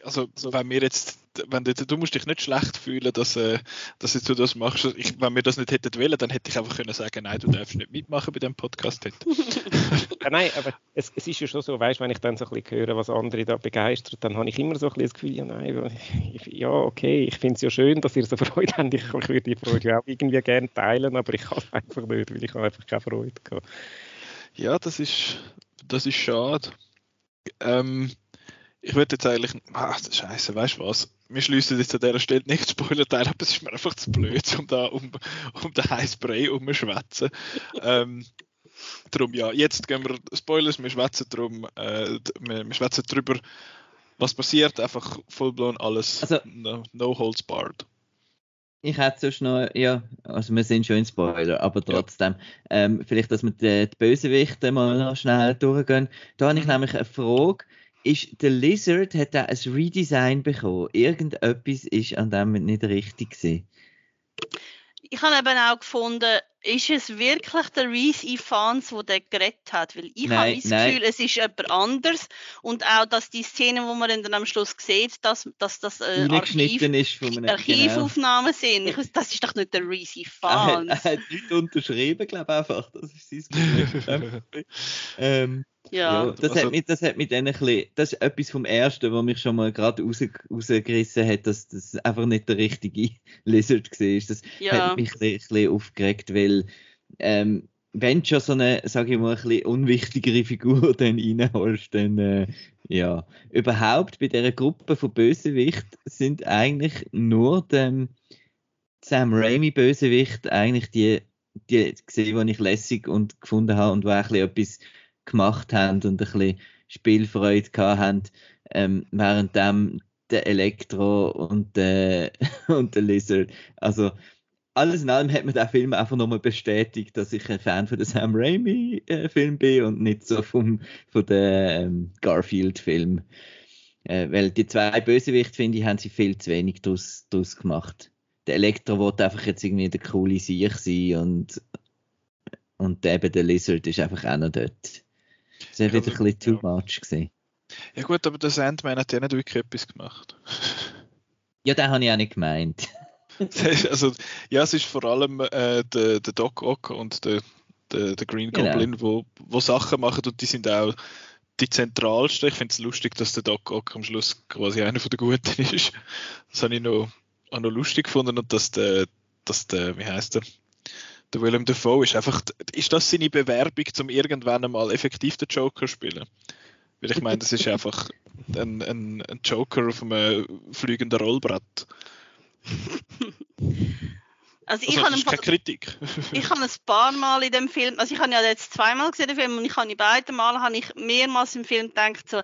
A: also wenn wir jetzt, wenn du, du musst dich nicht schlecht fühlen, dass, äh, dass du das machst. Ich, wenn wir das nicht hätten wollen, dann hätte ich einfach können sagen, nein, du darfst nicht mitmachen bei dem Podcast heute.
C: ja, nein, aber es, es, ist ja schon so, weißt, wenn ich dann so ein bisschen höre, was andere da begeistert, dann habe ich immer so ein bisschen das Gefühl, ja, nein, ja, okay, ich finde es ja schön, dass ihr so Freude habt. Ich, ich würde die Freude ja auch irgendwie gerne teilen, aber ich kann es einfach nicht, weil ich habe einfach keine Freude gehabt.
A: Ja, das ist, das ist schade. Ähm, ich würde jetzt eigentlich, ach, scheiße, weißt du was? Wir schließen jetzt an dieser Stelle nicht Spoiler-Teil, aber es ist mir einfach zu blöd, um da um, um den heißen Brei umzuschwätzen. ähm, darum ja, jetzt gehen wir Spoilers, wir schwätzen drum, äh, wir, wir schwätzen drüber, was passiert, einfach vollblown alles, also, no, no holds barred.
B: Ich hätte sonst noch, ja, also wir sind schon in Spoiler, aber trotzdem, ja. ähm, vielleicht, dass wir die, die Bösewichte mal noch schnell durchgehen. Da habe ich mhm. nämlich eine Frage ist der Lizard hat da ein Redesign bekommen. Irgendetwas ist an dem nicht richtig gewesen.
D: Ich habe eben auch gefunden, ist es wirklich der Reese Ifans, der den gerettet hat? Weil ich nein, habe das nein. Gefühl, es ist jemand anders und auch, dass die Szene, wo man dann am Schluss sieht, dass, dass das äh, Archiv,
B: ist von
D: einem, Archivaufnahmen genau. sind. Ich, das ist doch nicht der Reese Ifans.
B: Er, er hat nicht unterschrieben, glaube ich einfach. Das ist sein Problem. ähm, ja. ja das, also, hat mich, das hat mich dann ein bisschen, das ist etwas vom Ersten, was mich schon mal gerade raus, rausgerissen hat, dass das einfach nicht der richtige Lizard war. Das ja. hat mich ein bisschen, ein bisschen aufgeregt, weil ähm, wenn du schon so eine, sage ich mal, ein bisschen unwichtigere Figur dann reinholst, dann äh, ja. Überhaupt bei dieser Gruppe von Bösewicht sind eigentlich nur dem Sam Raimi Bösewicht eigentlich die, die gesehen, die ich lässig und gefunden habe und wo ein bisschen etwas gemacht haben und ein bisschen Spielfreude gehabt haben, ähm, während dem der Elektro und der, und der Lizard. Also alles in allem hat mir der Film einfach nochmal bestätigt, dass ich ein Fan von dem Sam Raimi äh, bin und nicht so vom von der ähm, Garfield Film. Äh, weil die zwei Bösewichte, finde ich, haben sie viel zu wenig daraus gemacht. Der Elektro wollte einfach jetzt irgendwie der coole Sieg sein und, und eben der Lizard ist einfach auch noch dort. Das war wieder ein bisschen too much. Gewesen.
A: Ja gut, aber der Sandman hat ja nicht wirklich etwas gemacht.
B: Ja, den habe ich auch nicht gemeint.
A: also, ja, es ist vor allem äh, der, der Doc Ock und der, der, der Green genau. Goblin, wo, wo Sachen machen und die sind auch die zentralsten. Ich finde es lustig, dass der Doc Ock am Schluss quasi einer von der Guten ist. Das habe ich noch, auch noch lustig gefunden und dass der, dass der, wie heißt der, der Willem Dafoe ist einfach, ist das seine Bewerbung, zum irgendwann einmal effektiv den Joker zu spielen? Weil ich meine, das ist einfach ein, ein, ein Joker auf einem fliegenden Rollbrett.
D: Also, ich also,
A: habe keine Kritik.
D: ich habe ein paar Mal in dem Film, also ich habe ja jetzt zweimal gesehen den Film und ich habe in beiden Mal habe ich mehrmals im Film gedacht so,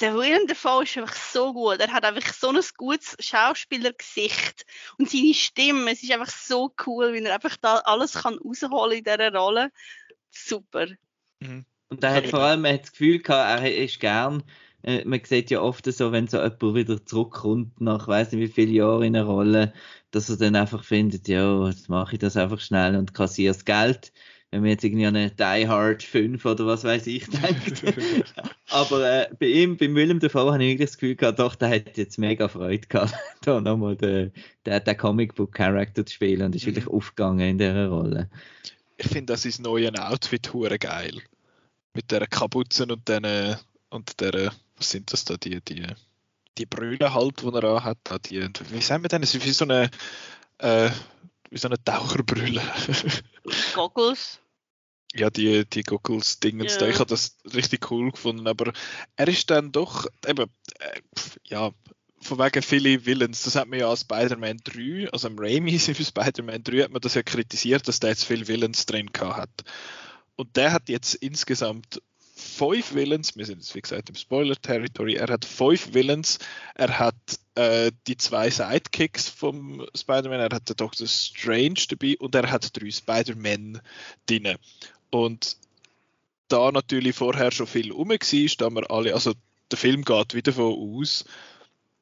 D: der Willem Dafoe ist einfach so gut. Er hat einfach so ein gutes Schauspielergesicht und seine Stimme. Es ist einfach so cool, wie er einfach da alles kann rausholen in dieser Rolle. Super.
B: Mhm. Und er hat vor allem er hat das Gefühl gehabt, er ist gern. Äh, man sieht ja oft so, wenn so jemand wieder zurückkommt nach weiß nicht wie vielen Jahren in einer Rolle, dass er dann einfach findet, ja, jetzt mache ich das einfach schnell und kassiere das Geld wenn man jetzt irgendwie an eine Die Hard 5 oder was weiß ich denkt. Aber äh, bei ihm, bei Willem Dafoe, habe ich wirklich das Gefühl gehabt, doch, der hat jetzt mega Freude gehabt, da nochmal den, den, den Comicbook-Charakter zu spielen und ist mhm. wirklich aufgegangen in dieser Rolle.
A: Ich finde das ist neue Outfit hure geil. Mit der Kapuzen und den und der, was sind das da, die, die, die Brille halt, die er an hat, die, wie sagen wir denn, es ist wie so eine, äh, wie so eine Taucherbrille.
D: Goggles?
A: Ja, die, die Goggles-Dingens, yeah. ich habe das richtig cool gefunden, aber er ist dann doch, eben, äh, ja, von wegen viele Villains, das hat man ja an Spider-Man 3, also im Raimi für Spider-Man 3 hat man das ja kritisiert, dass der jetzt viele Villains drin hat. Und der hat jetzt insgesamt fünf Villains, wir sind jetzt wie gesagt im Spoiler-Territory, er hat fünf Villains, er hat äh, die zwei Sidekicks vom Spider-Man, er hat den Doctor Strange dabei und er hat drei Spider-Man drin. Und da natürlich vorher schon viel rum war, da wir alle, also der Film geht wieder davon aus,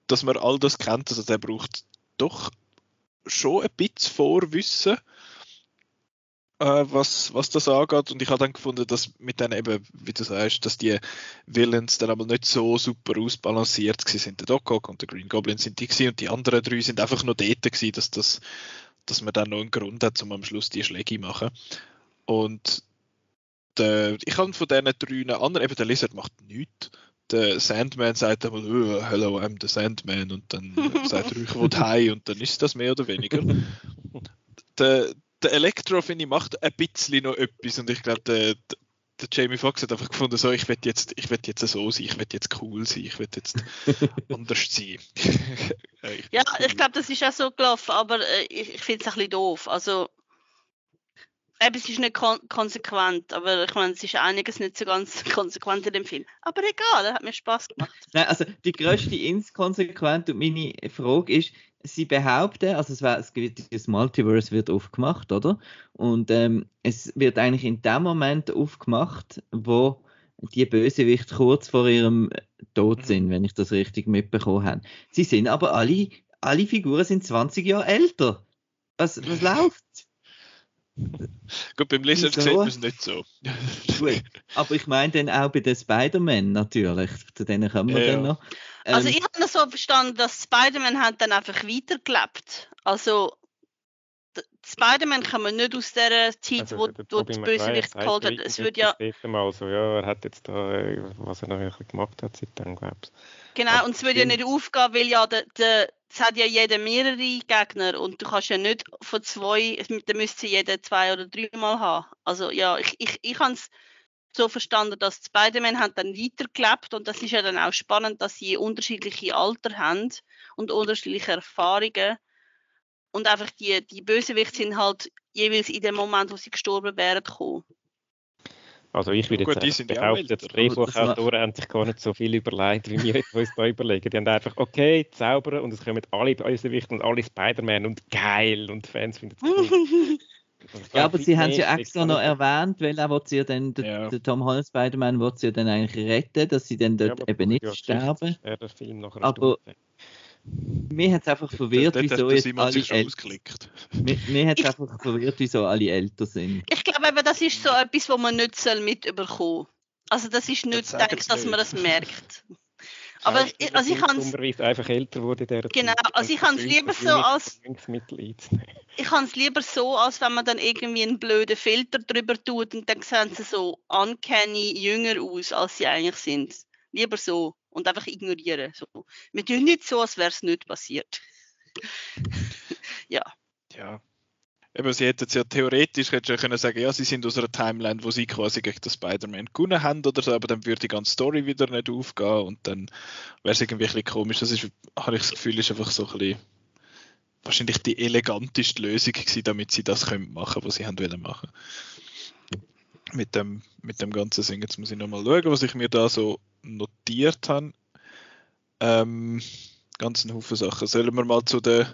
A: dass man all das kennt, also der braucht doch schon ein bisschen Vorwissen, äh, was, was das angeht. Und ich habe dann gefunden, dass mit denen eben, wie du sagst, dass die Villains dann aber nicht so super ausbalanciert sind. Der Doc Ock und der Green Goblin sind die gewesen, und die anderen drei sind einfach nur dort gewesen, dass, das, dass man dann noch einen Grund hat, um am Schluss die Schläge zu machen. Und der, ich habe von diesen drei anderen, eben der Lizard macht nichts der Sandman sagt einmal, oh, hello, I'm the Sandman und dann sagt er, ich will heim und dann ist das mehr oder weniger. der, der Elektro, finde ich, macht ein bisschen noch etwas und ich glaube, der, der Jamie Foxx hat einfach gefunden, so, ich will jetzt, ich jetzt so sein, ich will jetzt cool sein, ich will jetzt anders sein.
D: ich ja, cool. ich glaube, das ist auch so gelaufen, aber äh, ich, ich finde es ein bisschen doof. Also, eben, es ist nicht kon konsequent, aber ich meine, es ist einiges nicht so ganz konsequent in dem Film. Aber egal, das hat mir Spaß gemacht.
B: Nein, also die größte Inkonsequenz und meine Frage ist, sie behaupten, also es, wär, es wird, das Multiverse wird aufgemacht, oder? Und ähm, es wird eigentlich in dem Moment aufgemacht, wo die Bösewicht kurz vor ihrem Tod sind, mhm. wenn ich das richtig mitbekommen habe. Sie sind aber alle, alle Figuren sind 20 Jahre älter. Was, was läuft?
A: Gut, beim Lizard so. sieht man es nicht so.
B: Gut, aber ich meine dann auch bei den Spider-Man natürlich. Zu denen kommen wir ja, dann noch.
D: Ähm, also ich habe das so verstanden, dass Spider-Man hat dann einfach weitergelebt. Also Spider-Man kann man nicht aus der Zeit, also, wo, wo das Bösewicht geholt hat. Es wird ja...
C: Mal so, ja, er hat jetzt da, äh, was er noch gemacht hat seitdem, glaube ich.
D: Genau, Aber und es würde ja nicht aufgehen, weil ja der, der es hat ja jeder mehrere Gegner und du kannst ja nicht von zwei, da müsste jeder zwei oder dreimal haben. Also ja, ich, ich, ich habe es so verstanden, dass Spider-Man hat dann weitergelebt und das ist ja dann auch spannend, dass sie unterschiedliche Alter haben und unterschiedliche Erfahrungen und einfach die, die Bösewichte sind halt jeweils in dem Moment, wo sie gestorben wären, gekommen.
C: Also ich würde jetzt Gut, behaupten, die Drehbuchautoren haben sich gar nicht so viel überlegt, wie wir uns da überlegen. Die haben einfach, okay, zaubern und es kommen alle Bösewichte und alle Spider-Man und geil und Fans finden es cool.
B: Ja, aber sie haben es ja extra noch erwähnt, weil auch sie ja dann, der, ja. der Tom Holland Spider-Man will sie ja dann eigentlich retten, dass sie dann dort ja, eben nicht sterben. aber mir hat es einfach verwirrt, dort, wieso jetzt alle älter Mir, hat es einfach verwirrt, wieso alle älter sind.
D: Ich glaube eben, das ist so etwas, was man nicht soll mitbekommen Also das ist nicht gedacht, dass man das merkt. Aber ich, also ich
C: es einfach älter wurde der
D: Genau, also ich kann es lieber so als ich kann es lieber so, als wenn man dann irgendwie einen blöden Filter drüber tut und dann sehen sie so uncanny jünger aus, als sie eigentlich sind. Lieber so und einfach ignorieren. So. Wir tun nicht so, als wäre es nicht passiert. ja.
A: Ja. Eben, sie hätten ja theoretisch hätte können sagen, ja, sie sind aus einer Timeline, wo sie quasi gegen den Spider-Man gewonnen haben oder so, aber dann würde die ganze Story wieder nicht aufgehen und dann wäre es irgendwie ein komisch. Das ist, habe ich das Gefühl, ist einfach so ein bisschen wahrscheinlich die eleganteste Lösung gewesen, damit sie das können machen, was sie haben wollen machen. Mit dem, mit dem ganzen Singen. Jetzt muss ich nochmal schauen, was ich mir da so notiert habe. Ähm, ganz einen Haufen Sachen. Sollen wir mal zu den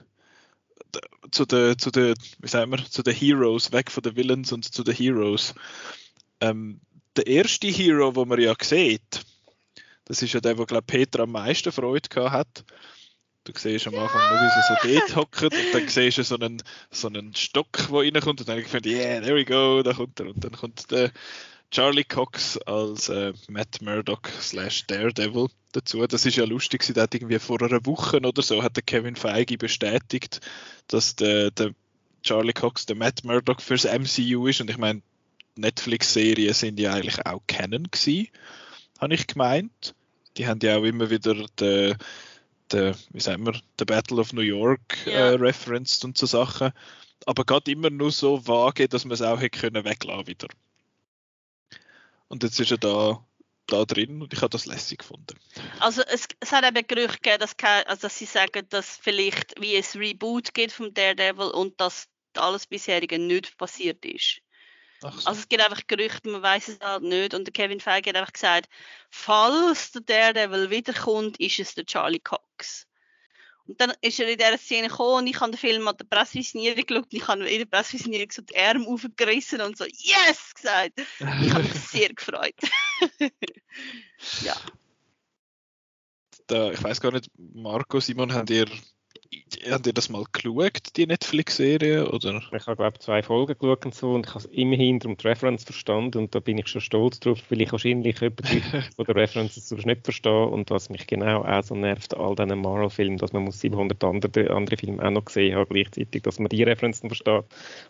A: zu den, zu den, wie sagen wir, zu den Heroes, weg von den Villains und zu den Heroes. Ähm, der erste Hero, wo man ja sieht, das ist ja der, wo glaube Peter am meisten Freude gehabt hat. Du siehst am Anfang nur, wie sie so dort hocken und dann siehst du so einen, so einen Stock, der reinkommt und dann ich gedacht, yeah, there we go, da kommt er. Und dann kommt der Charlie Cox als äh, Matt Murdock slash Daredevil dazu. Das ist ja lustig, der hat irgendwie vor einer Woche oder so hat der Kevin Feige bestätigt, dass der, der Charlie Cox der Matt Murdock fürs MCU ist und ich meine, Netflix-Serien sind ja eigentlich auch Canon gewesen, habe ich gemeint. Die haben ja auch immer wieder den, den wie sagen wir, der Battle of New York ja. äh, referenced und so Sachen. Aber gerade immer nur so vage, dass man es auch hätte können weglassen wieder. Und jetzt ist er da, da drin und ich habe das lässig gefunden.
D: Also es, es hat eben Gerüchte gegeben, dass, also dass sie sagen, dass vielleicht wie ein Reboot geht vom Daredevil und dass alles bisherige nicht passiert ist.
A: So.
D: Also es gibt einfach Gerüchte, man weiß es halt nicht. Und der Kevin Feige hat einfach gesagt, falls der Daredevil wiederkommt, ist es der Charlie Cox. Und dann ist er in dieser Szene gekommen und ich habe den Film an der Pressvisionierung geschaut und ich habe in der Pressvisionierung so die Arme aufgerissen und so «Yes!» gesagt. Ich habe mich sehr gefreut. ja.
A: da, ich weiß gar nicht, Marco, Simon, habt ihr, habt ihr das mal geschaut, die Netflix-Serie? Oder?
C: Ich habe, glaube zwei Folgen geschaut und so und ich habe immerhin darum die Reference verstanden und da bin ich schon stolz drauf, weil ich wahrscheinlich etwas von der References sonst nicht verstehe und was mich genau auch so nervt, all diesen Marvel-Filmen, dass man muss 700 andere, andere Filme auch noch gesehen haben gleichzeitig, dass man die Referenzen versteht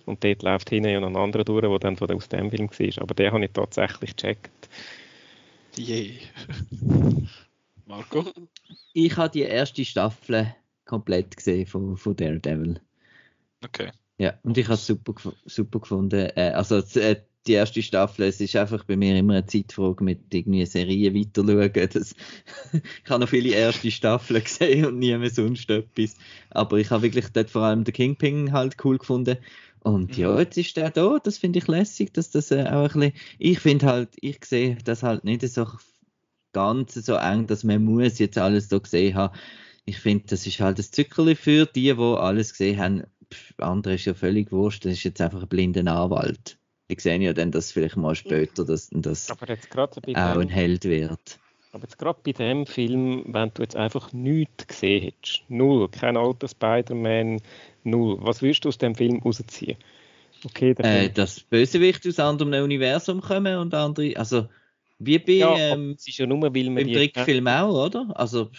C: und dort läuft hinten und ein anderer durch, der dann von der, aus dem Film war. Aber den habe ich tatsächlich gecheckt.
A: Yay. Marco?
B: Ich habe die erste Staffel komplett gesehen von, von Daredevil.
A: Okay.
B: Ja, und ich habe es super, super gefunden. Äh, also äh, die erste Staffel, es ist einfach bei mir immer eine Zeitfrage mit irgendwie Serien weiterschauen. Das, ich habe noch viele erste Staffeln gesehen und nie mehr sonst etwas. Aber ich habe wirklich dort vor allem den Kingpin halt cool gefunden. Und ja,
A: Mhm.
B: jetzt ist der da, das finde ich lässig, dass das äh, auch ein bisschen, ich finde halt, ich sehe das halt nicht so ganz so eng, dass man muss jetzt alles da gesehen haben. Ich finde, das ist halt das Zückerli für die, die alles gesehen haben. Pff, andere ist ja völlig wurscht, das ist jetzt einfach ein blinder Anwalt. Ich sehe ja dann, dass vielleicht mal später das, das
C: Aber jetzt gerade bei
B: auch ein Held wird.
C: aber jetzt gerade bei dem Film, wenn du jetzt einfach nichts gesehen hättest, null, kein alter Spider-Man, null, was würdest du aus dem Film rausziehen? Okay,
B: Äh, dass Bösewichte aus anderem Universum kommen und andere, also wie bei
C: ja,
B: ähm,
C: es ist ja nur, weil man
B: beim Trickfilm auch, oder? Also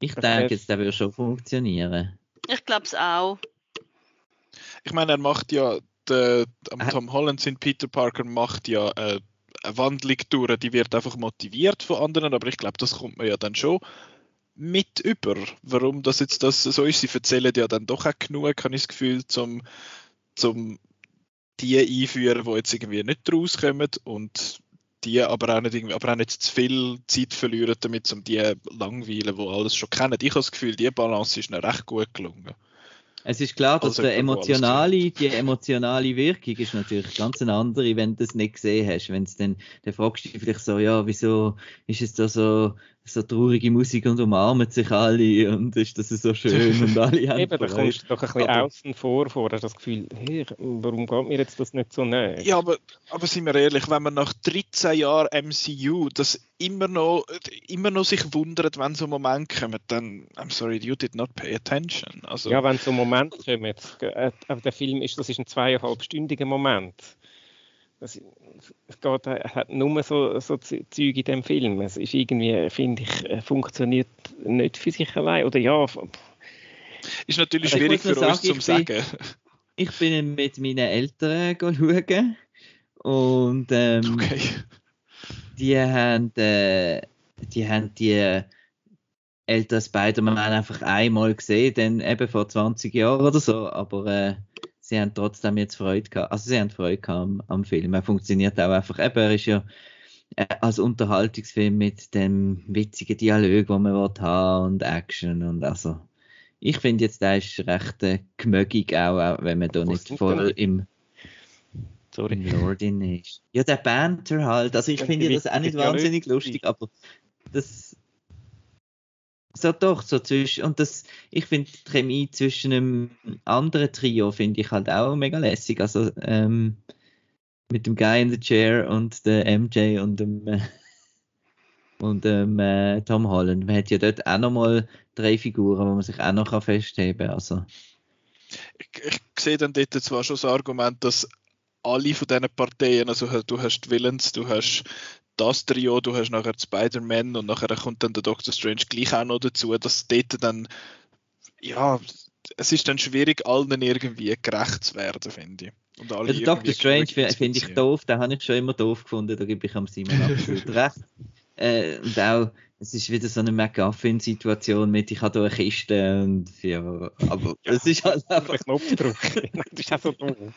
B: ich
C: Das
B: denke jetzt, der würde schon funktionieren.
D: Ich glaube es auch.
A: Ich meine, er macht ja, der, am
B: Äh.
A: Tom Holland sind Peter Parker macht ja äh, eine Wandlung durch, die wird einfach motiviert von anderen, aber ich glaube, das kommt man ja dann schon mit über. Warum das jetzt das so ist, sie erzählen ja dann doch auch genug, habe ich das Gefühl, zum, zum die einführen, die jetzt irgendwie nicht rauskommen und die aber auch nicht, irgendwie, aber auch nicht zu viel Zeit verlieren, damit um die langweilen, die alles schon kennen. Ich habe das Gefühl, die Balance ist ihnen recht gut gelungen.
B: Es ist klar, dass
A: Also
B: der emotionale, die emotionale Wirkung ist natürlich ganz eine andere, wenn du das nicht gesehen hast. Wenn es dann, dann fragst du dich vielleicht so, ja, wieso ist es da so, so traurige Musik und umarmen sich alle und ist das so schön und alle haben
C: Eben, da kommst du doch ein bisschen
A: Aber-
C: außen vor, vor. Hast das Gefühl, hey, warum geht mir jetzt das nicht so näher?
A: Ja, aber, aber sind wir ehrlich, wenn man nach 13 Jahren MCU das immer noch, immer noch sich wundert, wenn so Momente kommen, dann, I'm sorry, you did not pay attention. Also,
C: Ja, wenn so Momente kommen, jetzt, äh, aber der Film ist, das ist ein zweieinhalbstündiger Moment. Das, es geht, er hat nur so, so Zeug in dem Film. Es ist irgendwie, finde ich, äh, funktioniert nicht für sich allein. Oder ja,
A: ist natürlich schwierig für
B: noch
A: uns
B: sagen,
A: zu
B: bin-
A: sagen.
B: Ich bin mit meinen Eltern schauen und ähm,
A: Okay.
B: die haben, äh, die haben die älteren Spider-Man einfach einmal gesehen, dann eben vor 20 Jahren oder so, aber äh, sie haben trotzdem jetzt Freude gehabt, also sie haben Freude gehabt am, am Film. Er funktioniert auch einfach, eben, er ist ja äh, als Unterhaltungsfilm mit dem witzigen Dialog, den man will haben und Action und also ich finde jetzt, der ist recht äh, gemögig auch, auch, wenn man da nicht voll im
C: sorry.
B: im Lordin ist. Ja, der Banter halt. Also ich
C: Ja,
B: finde
C: die
B: das auch nicht wahnsinnig lustig, aber das so doch so zwischen und das ich finde die Chemie zwischen einem anderen Trio finde ich halt auch mega lässig. Also ähm, mit dem Guy in the Chair und der MJ und dem äh, und dem äh, Tom Holland. Man hat ja dort auch nochmal drei Figuren, wo man sich auch noch festheben kann. Also
A: Ich, ich sehe dann dort zwar schon das Argument, dass alle von diesen Parteien, also du hast Villains, du hast das Trio, du hast nachher Spider-Man und nachher kommt dann der Doctor Strange gleich auch noch dazu, dass dort dann, ja, es ist dann schwierig, allen irgendwie gerecht zu werden, finde ich. Und alle
B: Ja, der Doctor Strange finde ich doof, den habe ich schon immer doof gefunden, da gebe ich am Simon absolut recht. Äh, und auch, es ist wieder so eine McGuffin-Situation mit, ich habe da eine Kiste und ja, aber es ist halt
C: Einfach
B: einfach,
C: einen Knopf drücken. das ist auch so dumm.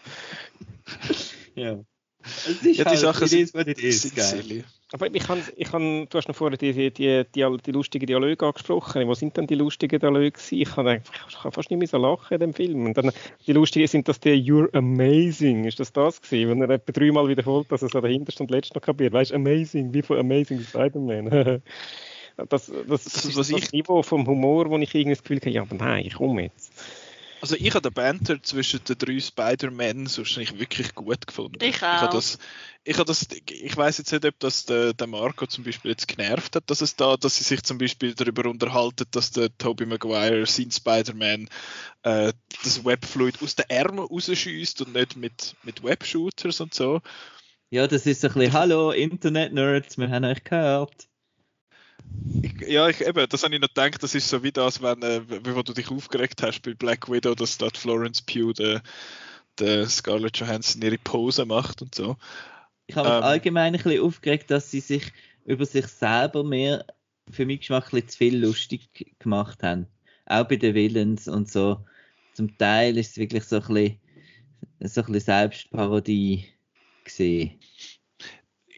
B: ja. Es ist
A: Ja, die
B: halt,
A: Sachen
B: it
A: sind-
B: is what it is,
A: silly.
C: Aber ich kann, ich kann, du hast noch vorher die, die, die, die, die lustigen Dialoge angesprochen. Wo sind denn die lustigen Dialoge? Ich kann, einfach, ich kann fast nicht mehr so lachen in dem Film. Und dann, die lustigen sind das die You're amazing. Ist das das gewesen? Wenn er etwa dreimal wiederholt, dass er so dahinter und letztes noch kapiert. Weißt du, amazing, wie von Amazing Spider-Man. das, das, das, ist
A: was
C: das
A: ich-
C: Niveau vom Humor, wo ich irgendwie das Gefühl habe, ja, aber nein, komm jetzt.
A: Also ich habe den Banter zwischen den drei Spider-Man wahrscheinlich wirklich gut gefunden.
D: Ich
A: Ich habe
D: auch.
A: das, ich habe das, ich weiß jetzt nicht, ob das der, der Marco zum Beispiel jetzt genervt hat, dass es da, dass sie sich zum Beispiel darüber unterhalten, dass der Tobey Maguire sein Spider-Man äh, das Webfluid aus den Ärmeln rausschießt und nicht mit, mit Webshooters und so.
B: Ja, das ist so ein bisschen, hallo Internet-Nerds, wir haben euch gehört.
A: Ich, ja, ich, eben, das habe ich noch gedacht, das ist so wie das, wenn, äh, wo du dich aufgeregt hast bei Black Widow, dass dort Florence Pugh der, der Scarlett Johansson ihre Pose macht und so.
B: Ich habe mich
A: Ähm.
B: allgemein ein bisschen aufgeregt, dass sie sich über sich selber mehr, für mich Geschmack, ein bisschen zu viel lustig gemacht haben. Auch bei den Villains und so. Zum Teil ist es wirklich so ein bisschen, so ein bisschen Selbstparodie gesehen.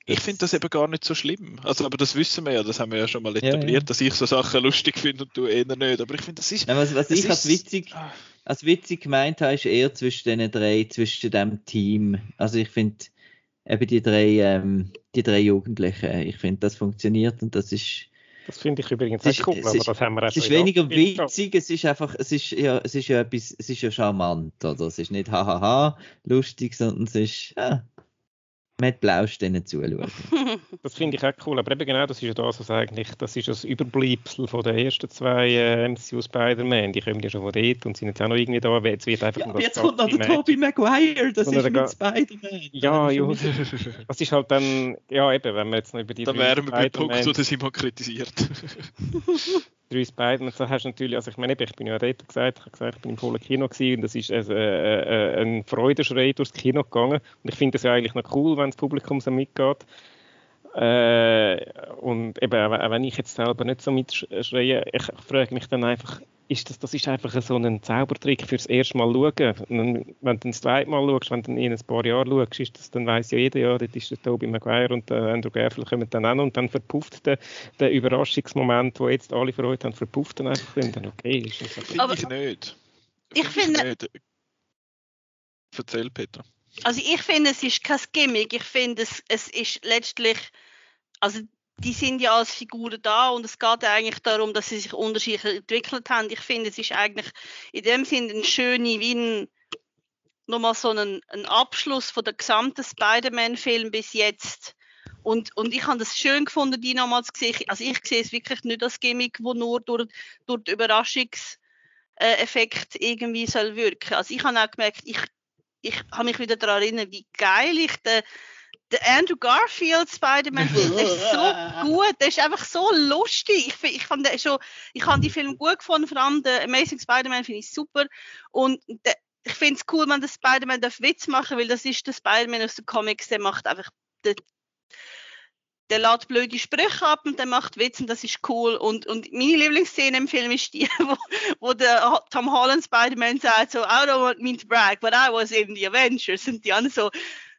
A: Ich finde das eben gar nicht so schlimm. Also, aber das wissen wir ja, das haben wir ja schon mal
B: Ja,
A: etabliert,
B: ja.
A: dass ich so Sachen lustig finde und du eher nicht. Aber ich finde, das ist.
B: Nein, was, was ich als
A: ist-
B: witzig,
A: Ah,
B: als witzig gemeint habe, ist eher zwischen den drei, zwischen dem Team. Also ich finde eben die drei, ähm, die drei Jugendlichen, ich finde, das funktioniert und das ist,
C: Das finde ich übrigens
B: ist-
C: auch cool, aber
B: ist-
C: das haben wir
B: es
C: schon
B: ist weniger witzig, es ist einfach, es ist ja, es ist ja etwas, es ist ja charmant, oder? Es ist nicht hahaha lustig, sondern es ist, ja, man hat Blausch denen zuschauen.
C: Das finde ich auch cool, aber eben genau das ist ja das, was eigentlich, das ist das Überbleibsel von den ersten zwei äh, MCU Spider-Man, die kommen ja schon von dort und sind jetzt auch noch irgendwie da, jetzt wird einfach
B: Ja,
C: nur
B: aber
C: das
B: jetzt kommt noch der Tobey Maguire, das
C: Und
B: ist mit Spider-Man.
C: Ja,
B: Das
C: ja, das ist halt dann, ja eben, wenn wir jetzt noch über die
A: da wären wir beim Punkt, wo
C: Spider-Man,
A: der Simon kritisiert.
C: drei Spider-Man, da hast natürlich, also ich meine, ich bin ja dort gesagt, ich habe gesagt, ich bin im vollen Kino gewesen und das ist also, äh, ein Freudenschrei durchs Kino gegangen und ich finde das ja eigentlich noch cool, wenn das Publikum so mitgeht. Äh, und eben, auch wenn ich jetzt selber nicht so mitschreie, ich frage mich dann einfach, ist das, das ist einfach so ein Zaubertrick fürs erste Mal schauen. Dann, wenn du das zweite Mal schaust, wenn du in ein paar Jahre schaust, ist das, dann weiß ja jeder, ja, dort ist der Tobey Maguire und der Andrew Garfield kommen dann noch und dann verpufft der, der Überraschungsmoment, wo jetzt alle Freude haben, verpufft dann einfach und dann okay, ist das okay.
A: Finde
D: Aber-
A: ich nicht.
D: Ich finde-
A: Nicht. Erzähl, Peter.
D: Also ich finde, es ist kein Gimmick. Ich finde, es, es ist letztlich, also die sind ja als Figuren da und es geht eigentlich darum, dass sie sich unterschiedlich entwickelt haben. Ich finde, es ist eigentlich in dem Sinne ein schöner, wie ein, nochmal so ein, ein Abschluss von der gesamten Spider-Man-Film bis jetzt. Und, und ich habe das schön gefunden, die nochmals gesehen. Also ich sehe es wirklich nicht als Gimmick, wo nur durch, durch den Überraschungseffekt irgendwie soll wirken. Also ich habe auch gemerkt, ich, ich habe mich wieder daran erinnert, wie geil ich den, den Andrew Garfield Spider-Man. Der ist so gut, der ist einfach so lustig. Ich, ich, fand den schon, ich habe die Film gut gefunden, vor allem den Amazing Spider-Man finde ich super. Und der, ich finde es cool, wenn der Spider-Man Witz machen, weil das ist der Spider-Man aus den Comics, der macht einfach, der, der lädt blöde Sprüche ab und der macht Witz und das ist cool. Und, und meine Lieblingsszene im Film ist die, wo, wo der Tom Holland Spider-Man sagt so, I don't want me to brag, but I was in the Avengers. Und die anderen so,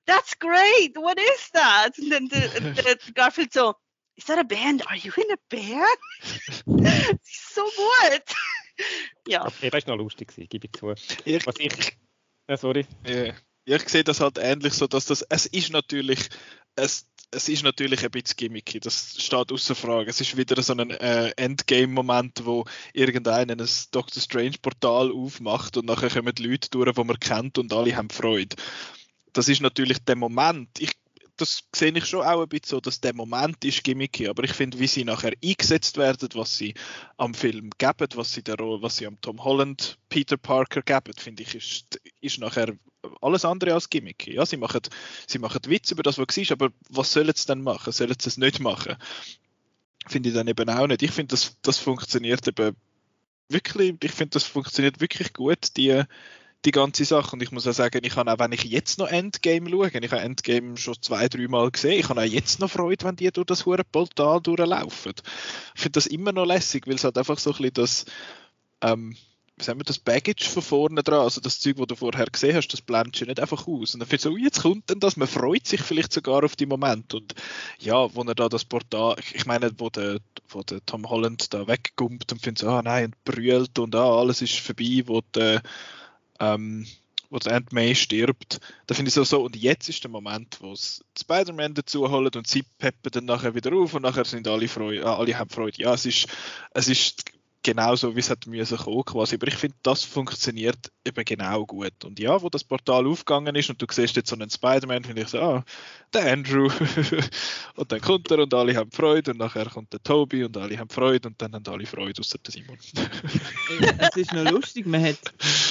D: that's great, what is that? Und dann der, Garfield so, is that a band? Are you in a band? das ist so gut. ja.
C: Okay, das war noch lustig, gewesen, gebe ich zu.
A: Ich,
C: Was ich, ja, sorry.
A: Ja, ich sehe das halt ähnlich so, dass das, es ist natürlich, es, es ist natürlich ein bisschen gimmicky, das steht außer Frage. Es ist wieder so ein äh, Endgame-Moment, wo irgendeiner ein Doctor Strange-Portal aufmacht und nachher kommen die Leute durch, die man kennt und alle haben Freude. Das ist natürlich der Moment. Ich, das sehe ich schon auch ein bisschen so, dass der Moment ist gimmicky, aber ich finde, wie sie nachher eingesetzt werden, was sie am Film geben, was sie, der, Rolle- was sie am Tom Holland, Peter Parker geben, finde ich, ist, ist nachher alles andere als gimmicky. Ja, sie machen, sie machen Witz über das, was war, aber was sollen sie denn machen? Sollen sie es nicht machen? Finde ich dann eben auch nicht. Ich finde, das, das funktioniert eben wirklich, ich finde, das funktioniert wirklich gut, die, die ganze Sache. Und ich muss auch sagen, ich habe auch, wenn ich jetzt noch Endgame schaue, ich habe Endgame schon zwei, drei Mal gesehen, ich habe auch jetzt noch Freude, wenn die durch das hure Portal durchlaufen. Ich finde das immer noch lässig, weil es halt einfach so ein bisschen das, ähm, wie sagen wir, das Baggage von vorne dran, also das Zeug, das du vorher gesehen hast, das blendest du nicht einfach aus. Und dann findest du so, jetzt kommt denn das, man freut sich vielleicht sogar auf die Moment. Und ja, wo er da das Portal, ich meine, wo der, wo der Tom Holland da weggumpt und findet so, ah nein, und brüllt und ah, alles ist vorbei, wo der, ähm, wo der Aunt May stirbt, da finde ich so, so, und jetzt ist der Moment, wo es Spider-Man dazu holen und sie peppen dann nachher wieder auf und nachher sind alle Freude, alle haben Freude. Ja, es ist, es ist genauso, wie es hat müssen kommen quasi. Aber ich finde, das funktioniert eben genau gut. Und ja, wo das Portal aufgegangen ist und du siehst jetzt so einen Spider-Man, finde ich so, ah, der Andrew. und dann kommt er und alle haben Freude und nachher kommt der Toby und alle haben Freude und dann haben alle Freude, außer der Simon.
B: es ist noch lustig, man hat,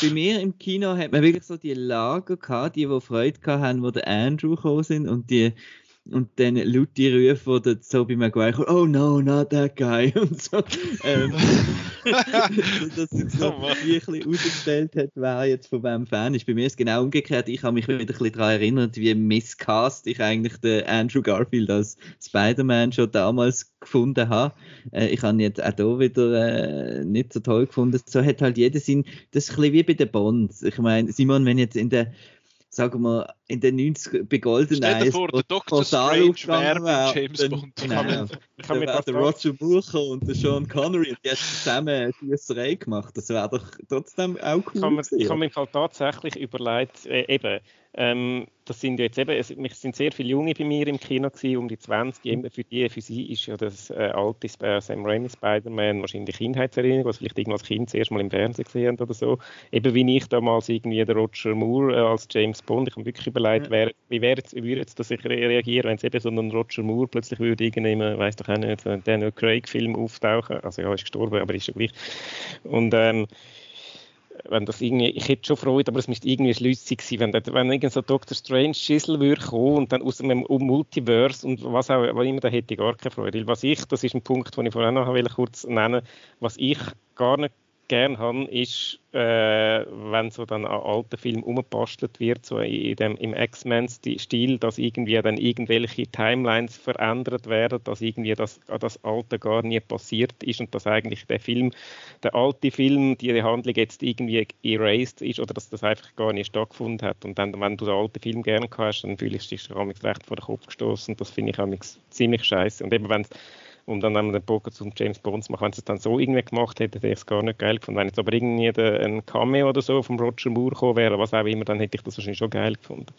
B: bei mir im Kino hat man wirklich so die Lager gehabt, die, die Freude gehabt haben, wo der Andrew gekommen sind und die und dann laute Rufe, wo der Toby Maguire oh no, not that guy und so. Ähm, dass sich so oh, wirklich ausgestellt hat, wer jetzt von wem Fan ist. Bei mir ist es genau umgekehrt. Ich habe mich wieder ein bisschen daran erinnert, wie miscast ich eigentlich den Andrew Garfield als Spider-Man schon damals gefunden habe. Äh, ich habe ihn jetzt auch hier wieder äh, nicht so toll gefunden. So hat halt jeder Sinn. Das ist ein bisschen wie bei den Bonds. Ich meine, Simon, wenn jetzt in der sagen wir, in den 90 bei GoldenEye.
A: Stell dir vor, der Dr. Strange wäre James
B: dann,
A: Bond.
B: Genau, kann, kann der, der Roger Moore und der Sean Connery und die haben zusammen die Schießerei gemacht. Das wäre doch trotzdem auch cool.
C: Kann man, ich habe mir tatsächlich überlegt, äh, eben, ähm, das sind jetzt eben, es sind sehr viele Junge bei mir im Kino gewesen, um die 20. Eben für die, für sie ist ja das äh, alte äh, Sam Raimi Spider-Man wahrscheinlich Kindheitserinnerung, was vielleicht irgendwas Kind zuerst mal im Fernsehen gesehen haben oder so. Eben wie ich damals irgendwie der Roger Moore äh, als James Bond. Ich habe wirklich überlegt, wer, wie, wär jetzt, wie würde das reagieren, wenn es eben so ein Roger Moore plötzlich würde irgendwie, weiß doch auch nicht, Daniel Craig-Film auftauchen. Also ja, er ist gestorben, aber ist ja gleich. Und ähm, wenn das irgendwie, ich hätte schon Freude, aber es müsste irgendwie schlüssig sein, wenn, wenn irgend so Dr. Strange Schissel würde kommen und dann aus einem Multiverse und was auch was immer, da hätte ich gar keine Freude. Weil was ich, das ist ein Punkt, den ich vorhin noch kurz nennen was ich gar nicht gerne habe, ist, äh, wenn so dann an alten Filmen umgebastelt wird, so in dem, im X-Men-Stil, dass irgendwie dann irgendwelche Timelines verändert werden, dass irgendwie das, das Alte gar nie passiert ist und dass eigentlich der Film, der alte Film, die Handlung jetzt irgendwie erased ist oder dass das einfach gar nicht stattgefunden hat. Und dann, wenn du den alten Film gerne hast, dann fühlst du dich recht vor den Kopf gestoßen. Das finde ich ziemlich scheiße. Und eben, wenn und dann wir den Bogen zum James Bond machen. Wenn sie es dann so irgendwie gemacht hätte, hätte ich es gar nicht geil gefunden. Wenn jetzt aber irgendwie ein Cameo oder so vom Roger Moore gekommen wäre, was auch immer, dann hätte ich das wahrscheinlich schon geil gefunden.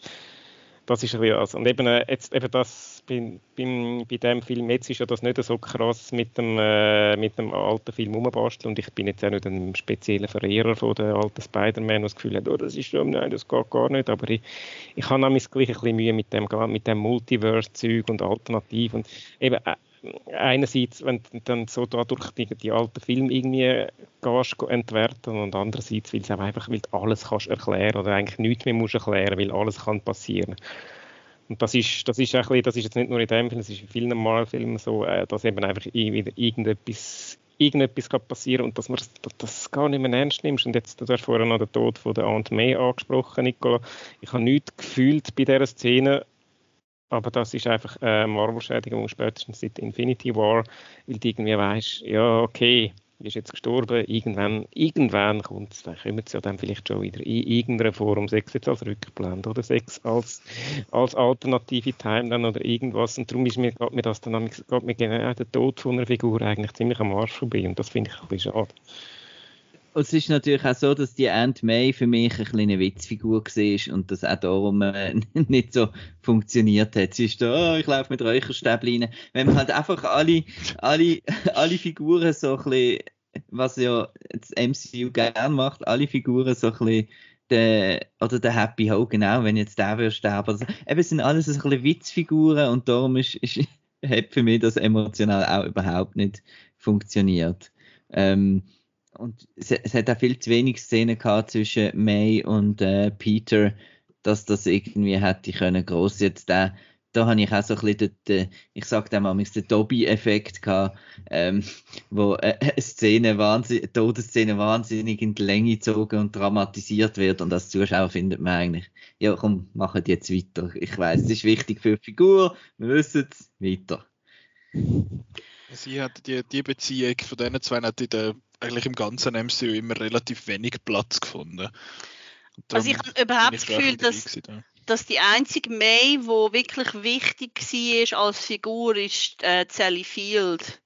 C: Das ist ein bisschen also. Und eben, äh, jetzt, eben das, bei, bei, bei dem Film jetzt ist ja das nicht so krass mit dem, äh, mit dem alten Film umbasteln und ich bin jetzt auch nicht ein spezieller Verehrer von den alten Spider-Man, das Gefühl hat, oh, das ist schon, nein, das geht gar nicht, aber ich, ich habe nämlich gleich ein bisschen Mühe mit dem, mit dem Multiverse-Zeug und Alternativ und eben, äh, einerseits, wenn du dann so dadurch die, die alten Filme irgendwie gehst, entwerten und andererseits, weil du einfach weil du alles kannst erklären oder eigentlich nichts mehr musst erklären, weil alles kann passieren. Und das ist, das ist, ein bisschen, das ist jetzt nicht nur in dem Film, das ist in vielen Marvel-Filmen so, äh, dass eben einfach irgendetwas, irgendetwas kann passieren und dass man das, das gar nicht mehr ernst nimmst. Und jetzt, du hast vorhin noch den Tod von der Aunt May angesprochen, Nicola. Ich habe nichts gefühlt bei dieser Szene, aber das ist einfach eine Marvel-Schädigung spätestens seit Infinity War, weil du irgendwie weißt, ja, okay, ist jetzt gestorben, irgendwann, irgendwann kommt es, dann kommen sie ja dann vielleicht schon wieder in irgendeiner Form, sechs jetzt als Rückblende oder sechs als, als alternative Timeline oder irgendwas. Und darum ist mir, geht mir das dann geht mir genau der Tod von einer Figur eigentlich ziemlich am Arsch vorbei und das finde ich ein bisschen schade.
B: Und es ist natürlich auch so, dass die Aunt May für mich eine kleine Witzfigur war und das auch darum äh, nicht so funktioniert hat. Sie ist da, oh, ich laufe mit Räucherstäbchen. Wenn man halt einfach alle, alle, alle Figuren so ein bisschen, was ja das MCU gerne macht, alle Figuren so ein bisschen der, oder der Happy Ho, genau, wenn jetzt der würde sterben. Also, eben sind alles so ein bisschen Witzfiguren und darum ist, ist, hat für mich das emotional auch überhaupt nicht funktioniert. Ähm, und es, es, hat auch viel zu wenig Szenen gehabt zwischen May und äh, Peter, dass das irgendwie hätte können groß jetzt da da habe ich auch so ein bisschen den, ich sage dem mal den Dobby-Effekt gehabt, ähm, wo äh, eine Szene wahnsinnig, Todesszene wahnsinnig in die Länge gezogen und dramatisiert wird und als Zuschauer findet man eigentlich, ja komm, machen jetzt weiter. Ich weiß, es ist wichtig für die Figur, wir wissen es, weiter.
A: Sie hat die, die Beziehung von diesen zwei hat in der eigentlich im ganzen MCU immer relativ wenig Platz gefunden.
D: Also ich habe überhaupt das Gefühl, dass, gewesen, dass die einzige May, die wirklich wichtig war als Figur, ist äh, Sally Field.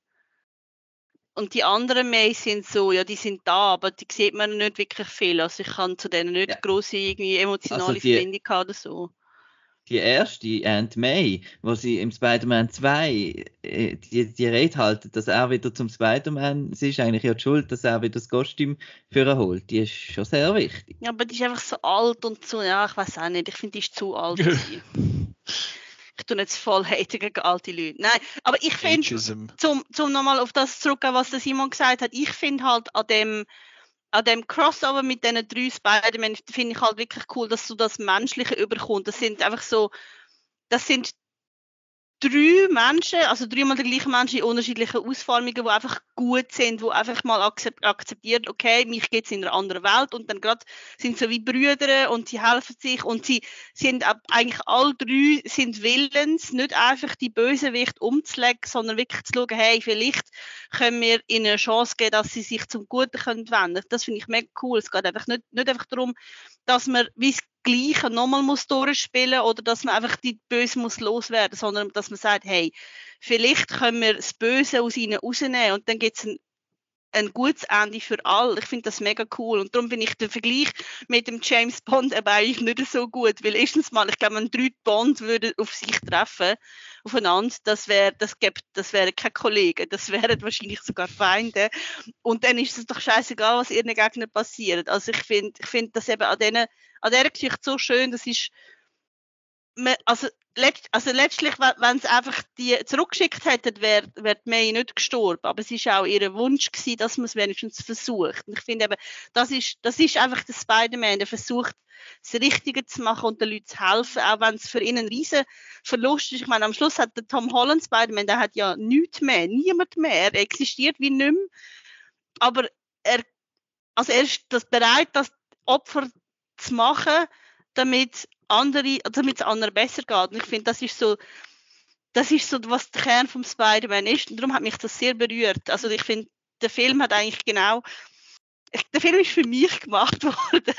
D: Und die anderen May sind so, ja, die sind da, aber die sieht man nicht wirklich viel. Also ich kann zu denen nicht ja. große irgendwie emotionale also die, Verbindung haben oder so
B: die erste, Aunt May, wo sie im Spider-Man 2 äh, die, die Rede halten, dass er wieder zum Spider-Man, sie ist eigentlich ja die schuld, dass er wieder das Kostüm für ihn holt. Die ist schon sehr wichtig.
D: Ja, aber die ist einfach so alt und so, ja, ich weiß auch nicht, ich finde, die ist zu alt. ich tue jetzt voll haten gegen alte Leute. Nein, aber ich finde, zum, zum nochmal auf das zurückgehen, was der Simon gesagt hat, ich finde halt an dem an dem Crossover mit diesen drei Spider-Man finde ich halt wirklich cool, dass so das Menschliche überkommt. Das sind einfach so, das sind drei Menschen, also dreimal die gleichen Menschen in unterschiedlichen Ausformungen, die einfach gut sind, die einfach mal akzeptieren, okay, mich geht es in einer anderen Welt und dann gerade sind so wie Brüder und sie helfen sich und sie sind eigentlich alle drei sind willens, nicht einfach die Bösewicht umzulegen, sondern wirklich zu schauen, hey, vielleicht können wir ihnen eine Chance geben, dass sie sich zum Guten können wenden. Das finde ich mega cool. Es geht einfach nicht, nicht einfach darum, dass man wie Gleiche nochmal muss durchspielen oder dass man einfach die Böse muss loswerden, sondern dass man sagt, hey, vielleicht können wir das Böse aus ihnen rausnehmen und dann gibt es ein, ein gutes Ende für alle. Ich finde das mega cool. Und darum bin ich der Vergleich mit dem James Bond aber eigentlich nicht so gut, weil erstens mal, ich glaube, wenn drei Bond würde auf sich treffen, aufeinander, das wäre, das gibt, das wären keine Kollegen, das wären wahrscheinlich sogar Feinde. Und dann ist es doch scheißegal, was ihren Gegnern passiert. Also ich finde, ich finde das eben an denen an dieser Geschichte so schön, das ist, also, letzt, also letztlich, wenn sie einfach die zurückgeschickt hätten, wäre wär May nicht gestorben. Aber es war auch ihr Wunsch gewesen, dass man es wenigstens versucht. Und ich finde eben, das ist, das ist einfach der Spider-Man, der versucht, das Richtige zu machen und den Leuten zu helfen, auch wenn es für ihn ein riesen Verlust ist. Ich meine, am Schluss hat der Tom Holland Spider-Man, der hat ja nichts mehr, niemand mehr, er existiert wie nicht. Aber er, also er ist das bereit, das Opfer zu machen, damit andere, damit es anderen besser geht. Und ich finde, das ist so, das ist so, was der Kern vom Spider-Man ist. Und darum hat mich das sehr berührt. Also ich finde, der Film hat eigentlich genau, der Film ist für mich gemacht worden.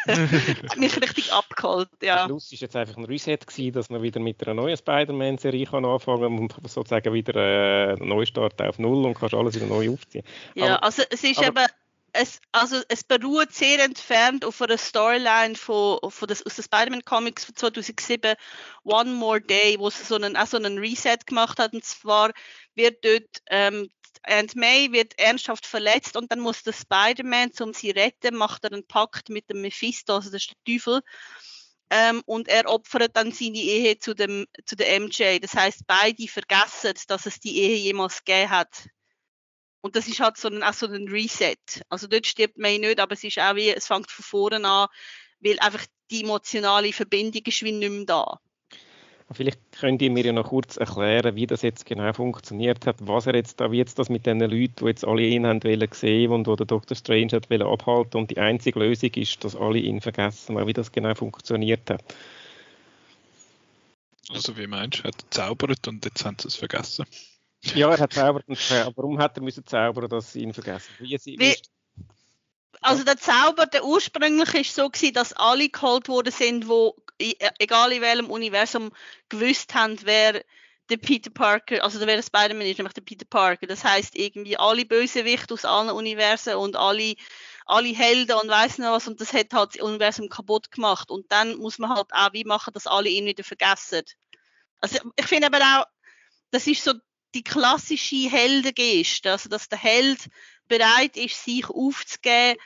D: hat mich richtig abgeholt, ja.
C: Schluss war jetzt einfach ein Reset gewesen, dass man wieder mit einer neuen Spider-Man-Serie anfangen kann und sozusagen wieder äh, einen Neustart auf Null und kannst alles wieder neu aufziehen.
D: Ja, aber, also es ist aber, eben es, also es beruht sehr entfernt auf einer Storyline von, von das, aus den Spider-Man Comics von 2007, One More Day, wo sie so einen, auch so einen Reset gemacht hat. Und zwar wird dort ähm, Aunt May wird ernsthaft verletzt und dann muss der Spider-Man, um sie zu retten, macht er einen Pakt mit dem Mephisto, also das ist der Teufel. Ähm, und er opfert dann seine Ehe zu, dem, zu der MJ. Das heißt, beide vergessen, dass es die Ehe jemals gegeben hat. Und das ist halt so ein, auch so ein Reset. Also dort stirbt man nicht, aber es ist auch wie, es fängt von vorne an, weil einfach die emotionale Verbindung ist wie nicht mehr da.
C: Vielleicht könnt ihr mir ja noch kurz erklären, wie das jetzt genau funktioniert hat, was er jetzt da, wie jetzt das mit den Leuten, die jetzt alle ihn haben wollen sehen und wo der Dr. Strange hat wollen abhalten und die einzige Lösung ist, dass alle ihn vergessen, wie das genau funktioniert hat.
A: Also wie meinst du, er hat gezaubert und jetzt haben sie es vergessen?
C: Ja, er hat zaubert und zaubert. Warum hat er müssen zaubern, dass sie ihn vergessen? Wie,
D: wie, wie also der Zauber, der ursprünglich ist so gewesen, dass alle geholt worden sind, wo egal in welchem Universum gewusst haben, wer der Peter Parker, also wer der Spider-Man ist, nämlich der Peter Parker. Das heißt irgendwie alle Bösewichte aus allen Universen und alle alle Helden und weiß noch was und das hat halt das Universum kaputt gemacht und dann muss man halt auch wie machen, dass alle ihn wieder vergessen. Also ich finde aber auch, das ist so die klassische Heldengeste, also dass der Held bereit ist, sich aufzugeben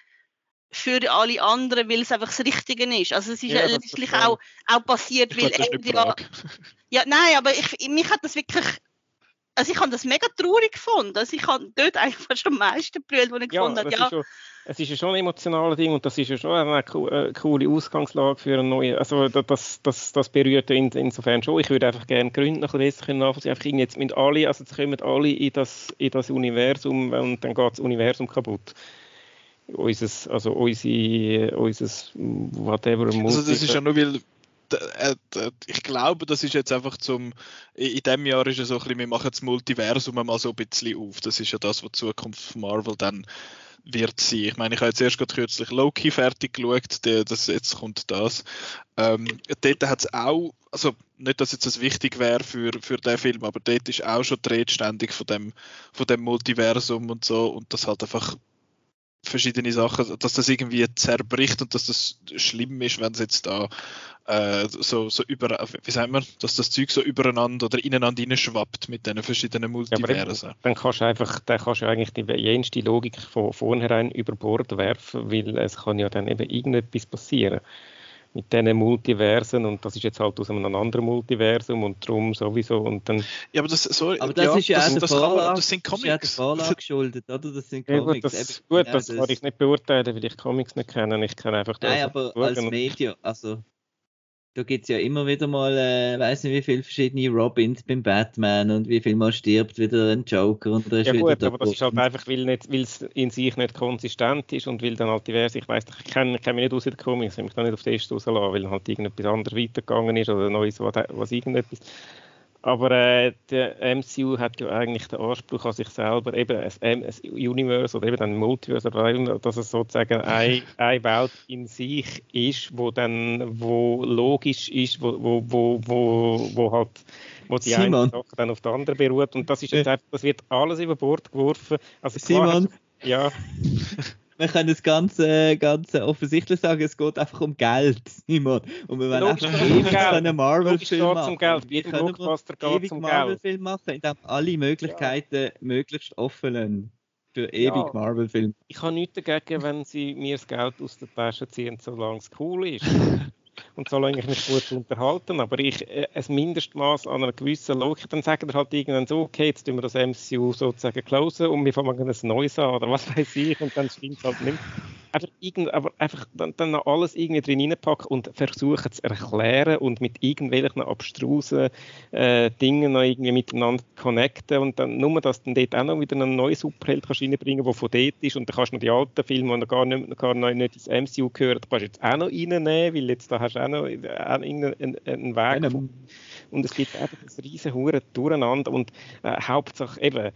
D: für alle anderen, weil es einfach das Richtige ist. Also es ist ja, letztlich auch, auch passiert, ich weil
A: er ja,
D: ja, nein, aber ich, mich hat das wirklich also ich habe das mega traurig gefunden. Also ich habe dort eigentlich fast am meisten gebrüllt, als ich ja, gefunden habe. Ja,
C: schon, es ist ja schon ein emotionales Ding und das ist ja schon eine, eine coole Ausgangslage für eine neue. Also das, das, das berührt in, insofern schon. Ich würde einfach gerne Gründe noch ein bisschen nachvollziehen. Einfach jetzt mit alle, also jetzt kommen alle in das, in das Universum und dann geht das Universum kaputt. Unseres, also unsere, unseres, whatever.
A: Also das ist ja nur, weil ich glaube, das ist jetzt einfach zum, in dem Jahr ist es so ein bisschen, wir machen das Multiversum mal so ein bisschen auf. Das ist ja das, was die Zukunft von Marvel dann wird sein. Ich meine, ich habe jetzt erst gerade kürzlich Loki fertig geschaut, der, das, jetzt kommt das. Ähm, dort hat es auch, also nicht, dass jetzt das wichtig wäre für, für den Film, aber dort ist auch schon die Rede ständig von dem, von dem Multiversum und so und das halt einfach verschiedene Sachen, dass das irgendwie zerbricht und dass das schlimm ist, wenn es jetzt da äh, so, so über, wie sagen wir, dass das Zeug so übereinander oder ineinander schwappt mit diesen verschiedenen Multiversen.
C: Ja, dann kannst du einfach, dann kannst du eigentlich die jenste Logik von vornherein über Bord werfen, weil es kann ja dann eben irgendetwas passieren mit diesen Multiversen und das ist jetzt halt aus einem anderen Multiversum und darum sowieso und dann...
A: Ja, aber das, sorry,
B: aber das ja, ist ja
A: das, das,
B: Vorlage,
A: man, das sind Comics.
B: Das ist ja der Vorlage geschuldet, oder? Das sind Comics.
C: Ja, gut, das, gut, das kann ich nicht beurteilen, weil ich Comics nicht kenne. Ich kenne einfach
B: das. Nein, aber als Medium, also da gibt es ja immer wieder mal, äh, weiß nicht wie viele verschiedene Robins beim Batman und wie viel mal stirbt wieder ein Joker und
C: da ist ja wieder gut, aber das ist halt einfach, weil es in sich nicht konsistent ist und weil dann halt diverse, ich weiß, ich kenne kenn mich nicht aus in den Comics, ich habe mich da nicht auf den Test rauslassen, weil dann halt irgendetwas anderes weitergegangen ist oder Neues, was, was irgendetwas aber äh, der MCU hat ja eigentlich den Anspruch an sich selber, eben ein, ein Universe oder eben ein Multiverse, dass es sozusagen eine, eine Welt in sich ist, wo dann wo logisch ist, wo, wo, wo, wo, wo halt wo die Simon. eine Sache dann auf die andere beruht. Und das ist jetzt einfach, das wird alles über Bord geworfen.
B: Also Simon.
C: ja.
B: wir können es ganz, äh, ganz offensichtlich sagen, es geht einfach um Geld, Simon. Und wir werden einfach ewig einen Marvel-Film machen.
C: Um Geld. Wir können ewig
B: Marvel-Film machen, indem alle Möglichkeiten ja. möglichst offen lassen. Für ewig ja. Marvel-Film.
C: Ich habe nichts dagegen, wenn sie mir das Geld aus der Tasche ziehen, solange es cool ist. und solange ich mich gut unterhalten. Aber ich, äh, ein Mindestmaß an einer gewissen Logik, dann sagen halt irgendwann so, okay, jetzt tun wir das MCU sozusagen closen und wir fangen ein neues an oder was weiß ich und dann stimmt es halt nicht einfach, irgend, aber einfach dann, dann noch alles irgendwie drin reinpacken und versuchen zu erklären und mit irgendwelchen abstrusen äh, Dingen noch irgendwie miteinander connecten und dann nur, dass du dort auch noch wieder einen neuen Superheld kannst reinbringen der von dort ist und dann kannst du noch die alten Filme, die noch gar nicht, gar nicht ins MCU gehören, kannst du jetzt auch noch reinnehmen, weil jetzt da hast du auch noch äh, einen, einen Weg ja, und es gibt einfach ein riesen Huren durcheinander. Und äh, Hauptsache eben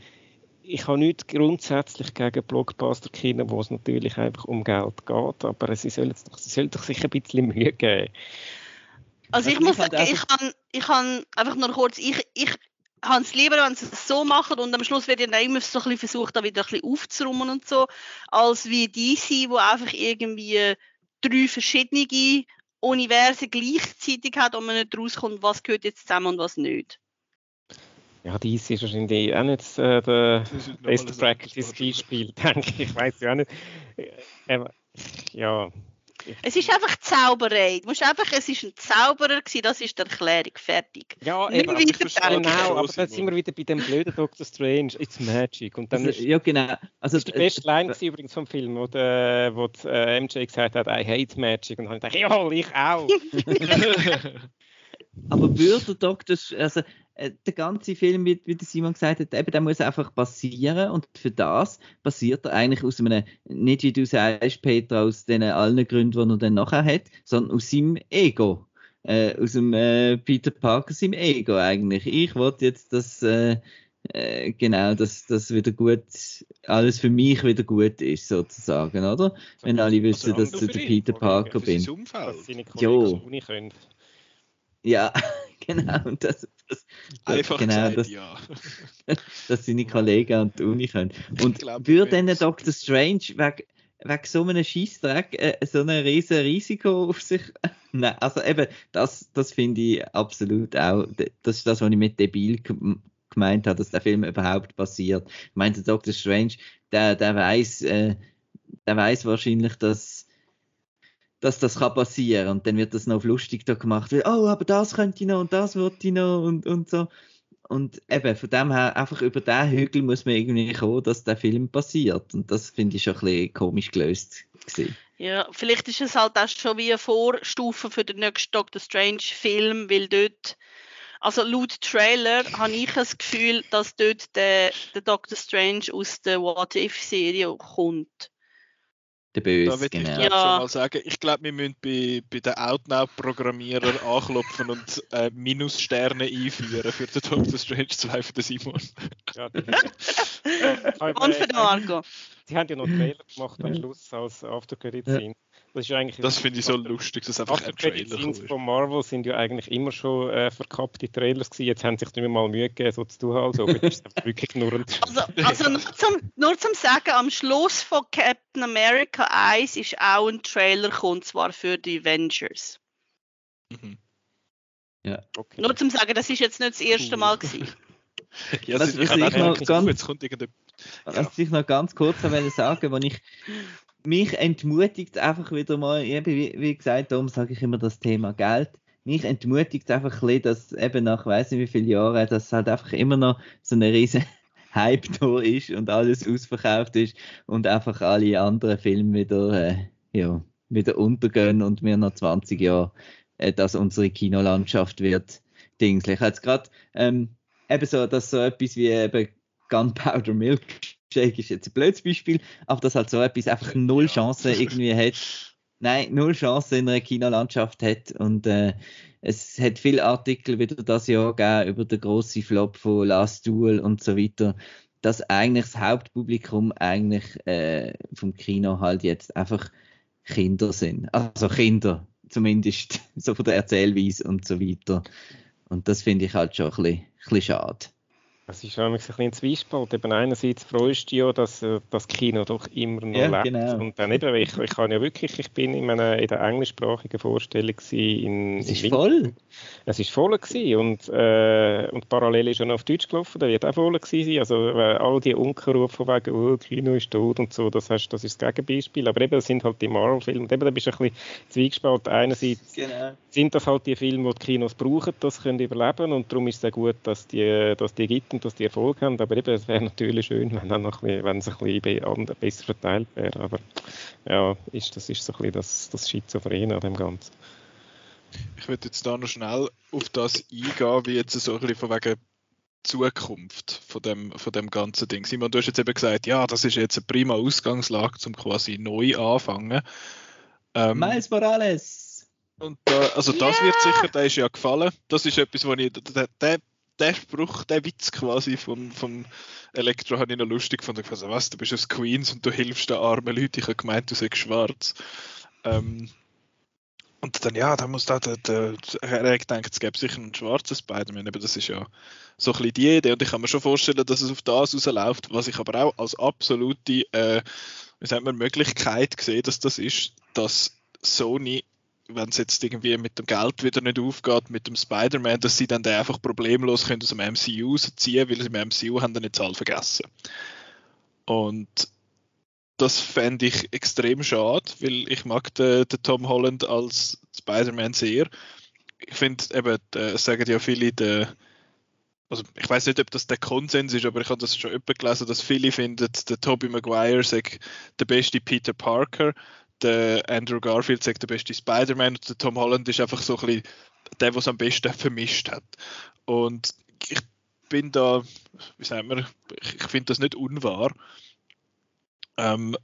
C: ich habe nichts grundsätzlich gegen Blockbuster-Kino, wo es natürlich einfach um Geld geht, aber sie sollen doch, sie sollen doch sich ein bisschen Mühe geben.
D: Also, also ich, muss sagen, ich kann, ich kann einfach nur kurz, ich, ich habe es lieber, wenn sie es so machen und am Schluss wird ja immer so ein bisschen versucht, da wieder ein bisschen aufzuräumen und so, als wie DC, wo einfach irgendwie drei verschiedene Universen gleichzeitig hat und man nicht rauskommt, was gehört jetzt zusammen und was nicht.
C: Ja, dies ist wahrscheinlich auch nicht äh, der beste Practice-Beispiel, denke ich. Ich weiß ja auch nicht. Äh, ja.
D: Es ist einfach Zauberei. Du musst einfach, es ist ein Zauberer gewesen, das ist die Erklärung, fertig.
C: Ja, eben, aber genau, aber dann sind wir wieder bei dem blöden Doctor Strange, it's magic. Und dann
B: also, ja, genau.
C: Also, das ist die beste Line äh, übrigens vom Film, wo, der, wo die, äh, MJ gesagt hat, I hate magic. Und dann habe ich gedacht, ja, ich auch.
B: aber würde Doctor, also äh, der ganze Film, wie, wie Simon gesagt hat, eben, der muss einfach passieren und für das passiert er eigentlich aus einem, nicht wie du sagst, Peter, aus den allen Gründen, die er dann nachher hat, sondern aus seinem Ego. Äh, aus dem äh, Peter Parker, seinem Ego eigentlich. Ich wollte jetzt, dass äh, äh, genau, dass das wieder gut, alles für mich wieder gut ist, sozusagen, oder? Wenn alle wissen, dass du der Peter Parker bin.
C: Jo.
B: Ja, genau. Und das, das,
A: Einfach
B: genau,
A: Zeit,
B: das,
A: ja.
B: dass seine Kollegen an die Uni können. Und glaub, würde dann Dr. Strange wegen, wegen so einem Scheißdreck äh, so ein riesen Risiko auf sich. Nein, also eben, das, das finde ich absolut auch. Das ist das, was ich mit debil gemeint habe, dass der Film überhaupt passiert. Ich meinte, Dr. Strange, der, der weiß, äh, der weiß wahrscheinlich, dass dass das kann passieren und dann wird das noch auf lustig da gemacht, weil, oh, aber das könnte ich noch und das würde ich noch und, und so. Und eben, von dem her, einfach über den Hügel muss man irgendwie kommen, dass der Film passiert. Und das finde ich schon ein bisschen komisch gelöst. Gewesen.
D: Ja, vielleicht ist es halt auch schon wie eine Vorstufe für den nächsten Doctor Strange Film, weil dort, also laut Trailer habe ich das Gefühl, dass dort der, der Doctor Strange aus der What If Serie kommt.
B: Der Böse,
A: Da würde ich
B: genau.
A: glaub,
D: Ja.
A: schon mal sagen, ich glaube, wir müssen bei, bei den Outnow-Programmierern anklopfen und äh, Minussterne einführen für den Doctor Strange 2 für den Simon.
C: Ja,
D: Und für den Marco.
C: Sie haben ja noch einen Trailer gemacht am Schluss als After Credit
B: Ja.
C: Scene. Das ist ja eigentlich
A: Das finde ich so lustig, dass einfach ein Trailer
C: Scenes
A: kommt.
C: von Marvel sind ja eigentlich immer schon äh, verkappte Trailers gewesen. Jetzt haben sie sich nicht mehr mal Mühe gegeben, so zu tun, also ist wirklich nur ein
D: Also, also nur, zum, nur zum Sagen, am Schluss von Captain America 1 ist auch ein Trailer gekommen, zwar für die Avengers.
A: Mhm.
C: Okay.
D: Nur zum Sagen, das ist jetzt nicht das erste Mal gewesen.
A: Ja,
B: Was
A: es ist-
B: ich
A: ich habe auch
C: noch
A: gedacht,
B: ganz-
A: jetzt kommt irgendein
B: Was ich noch ganz kurz wollte sagen, wenn ich mich entmutigt einfach wieder mal, eben, wie, wie gesagt, darum sage ich immer das Thema Geld. Mich entmutigt einfach ein bisschen, dass eben nach weiß nicht wie vielen Jahren, dass halt einfach immer noch so eine riesen Hype da ist und alles ausverkauft ist und einfach alle anderen Filme wieder, äh, ja, wieder untergehen und wir nach 20 Jahren, äh, dass unsere Kinolandschaft wird dingslich. Ich habe jetzt gerade ähm, eben so, dass so etwas wie eben Gunpowder Milkshake ist jetzt ein blödes Beispiel, aber dass halt so etwas einfach null Chance irgendwie hat. Nein, null Chance in einer Kinolandschaft hat und äh, es hat viele Artikel wieder das Jahr gegeben über den grossen Flop von Last Duel und so weiter, dass eigentlich das Hauptpublikum eigentlich äh, vom Kino halt jetzt einfach Kinder sind. Also Kinder, zumindest so von der Erzählweise und so weiter. Und das finde ich halt schon ein bisschen, ein bisschen schade.
C: Das ist nämlich ein bisschen ein Zwiespalt. Eben einerseits freust du dich ja, dass äh, das Kino doch immer noch
B: Ja,
C: lebt.
B: genau.
C: Und dann eben, ich, ich kann ja wirklich, ich bin in, einer, in der englischsprachigen Vorstellung in,
B: Es
C: in
B: ist
C: Wien.
B: voll.
C: Es ist voll gewesen und, äh, und parallel ist noch auf Deutsch gelaufen, der wird auch voll gewesen sein. Also äh, all die Unkenrufe von wegen, oh, Kino ist tot und so, das, hast, das ist das Gegenbeispiel. Aber eben, das sind halt die Marvel-Filme. Und eben, da bist du ein bisschen zwiegespalten. Einerseits
B: Genau.
C: sind das halt die Filme, die die Kinos brauchen, das können überleben und darum ist es sehr gut, dass die, dass die gibt und dass die Erfolg haben. Aber eben, es wäre natürlich schön, wenn, dann noch ein bisschen, wenn es ein bisschen besser verteilt wäre. Aber ja, ist, das ist so ein bisschen das, das Schizophren an dem Ganzen.
A: Ich würde jetzt da noch schnell auf das eingehen, wie jetzt so ein bisschen von wegen Zukunft von dem, von dem ganzen Ding. Simon, du hast jetzt eben gesagt, ja, das ist jetzt eine prima Ausgangslage, zum quasi neu anfangen. Ähm,
B: Miles Morales.
A: und da, also das
D: Ja.
A: wird sicher, der ist ja gefallen. Das ist etwas, wo ich, der, der, der Spruch, der Witz quasi vom, vom Elektro habe ich noch lustig gefunden. Ich also, was, du bist aus Queens und du hilfst den armen Leuten. Ich habe gemeint, du seist schwarz. Ähm, und dann, ja, da muss da, der, der, er gedacht, es gäbe sicher einen schwarzen Spider-Man, aber das ist ja so ein bisschen die Idee. Und ich kann mir schon vorstellen, dass es auf das rausläuft, was ich aber auch als absolute, äh, wie sagt man, Möglichkeit sehe, dass das ist, dass Sony wenn es jetzt irgendwie mit dem Geld wieder nicht aufgeht, mit dem Spider-Man, dass sie dann einfach problemlos können aus dem MCU rausziehen, weil sie im MCU haben dann die Zahl vergessen. Und das fände ich extrem schade, weil ich mag den, den Tom Holland als Spider-Man sehr. Ich finde eben, äh, sagen ja viele, der, also ich weiß nicht, ob das der Konsens ist, aber ich habe das schon öppe gelesen, dass viele finden, der Tobey Maguire sei der beste Peter Parker, der Andrew Garfield sagt der beste Spider-Man und der Tom Holland ist einfach so ein bisschen der, der es am besten vermischt hat. Und ich bin da, wie sagen wir, ich, ich finde das nicht unwahr. Ähm,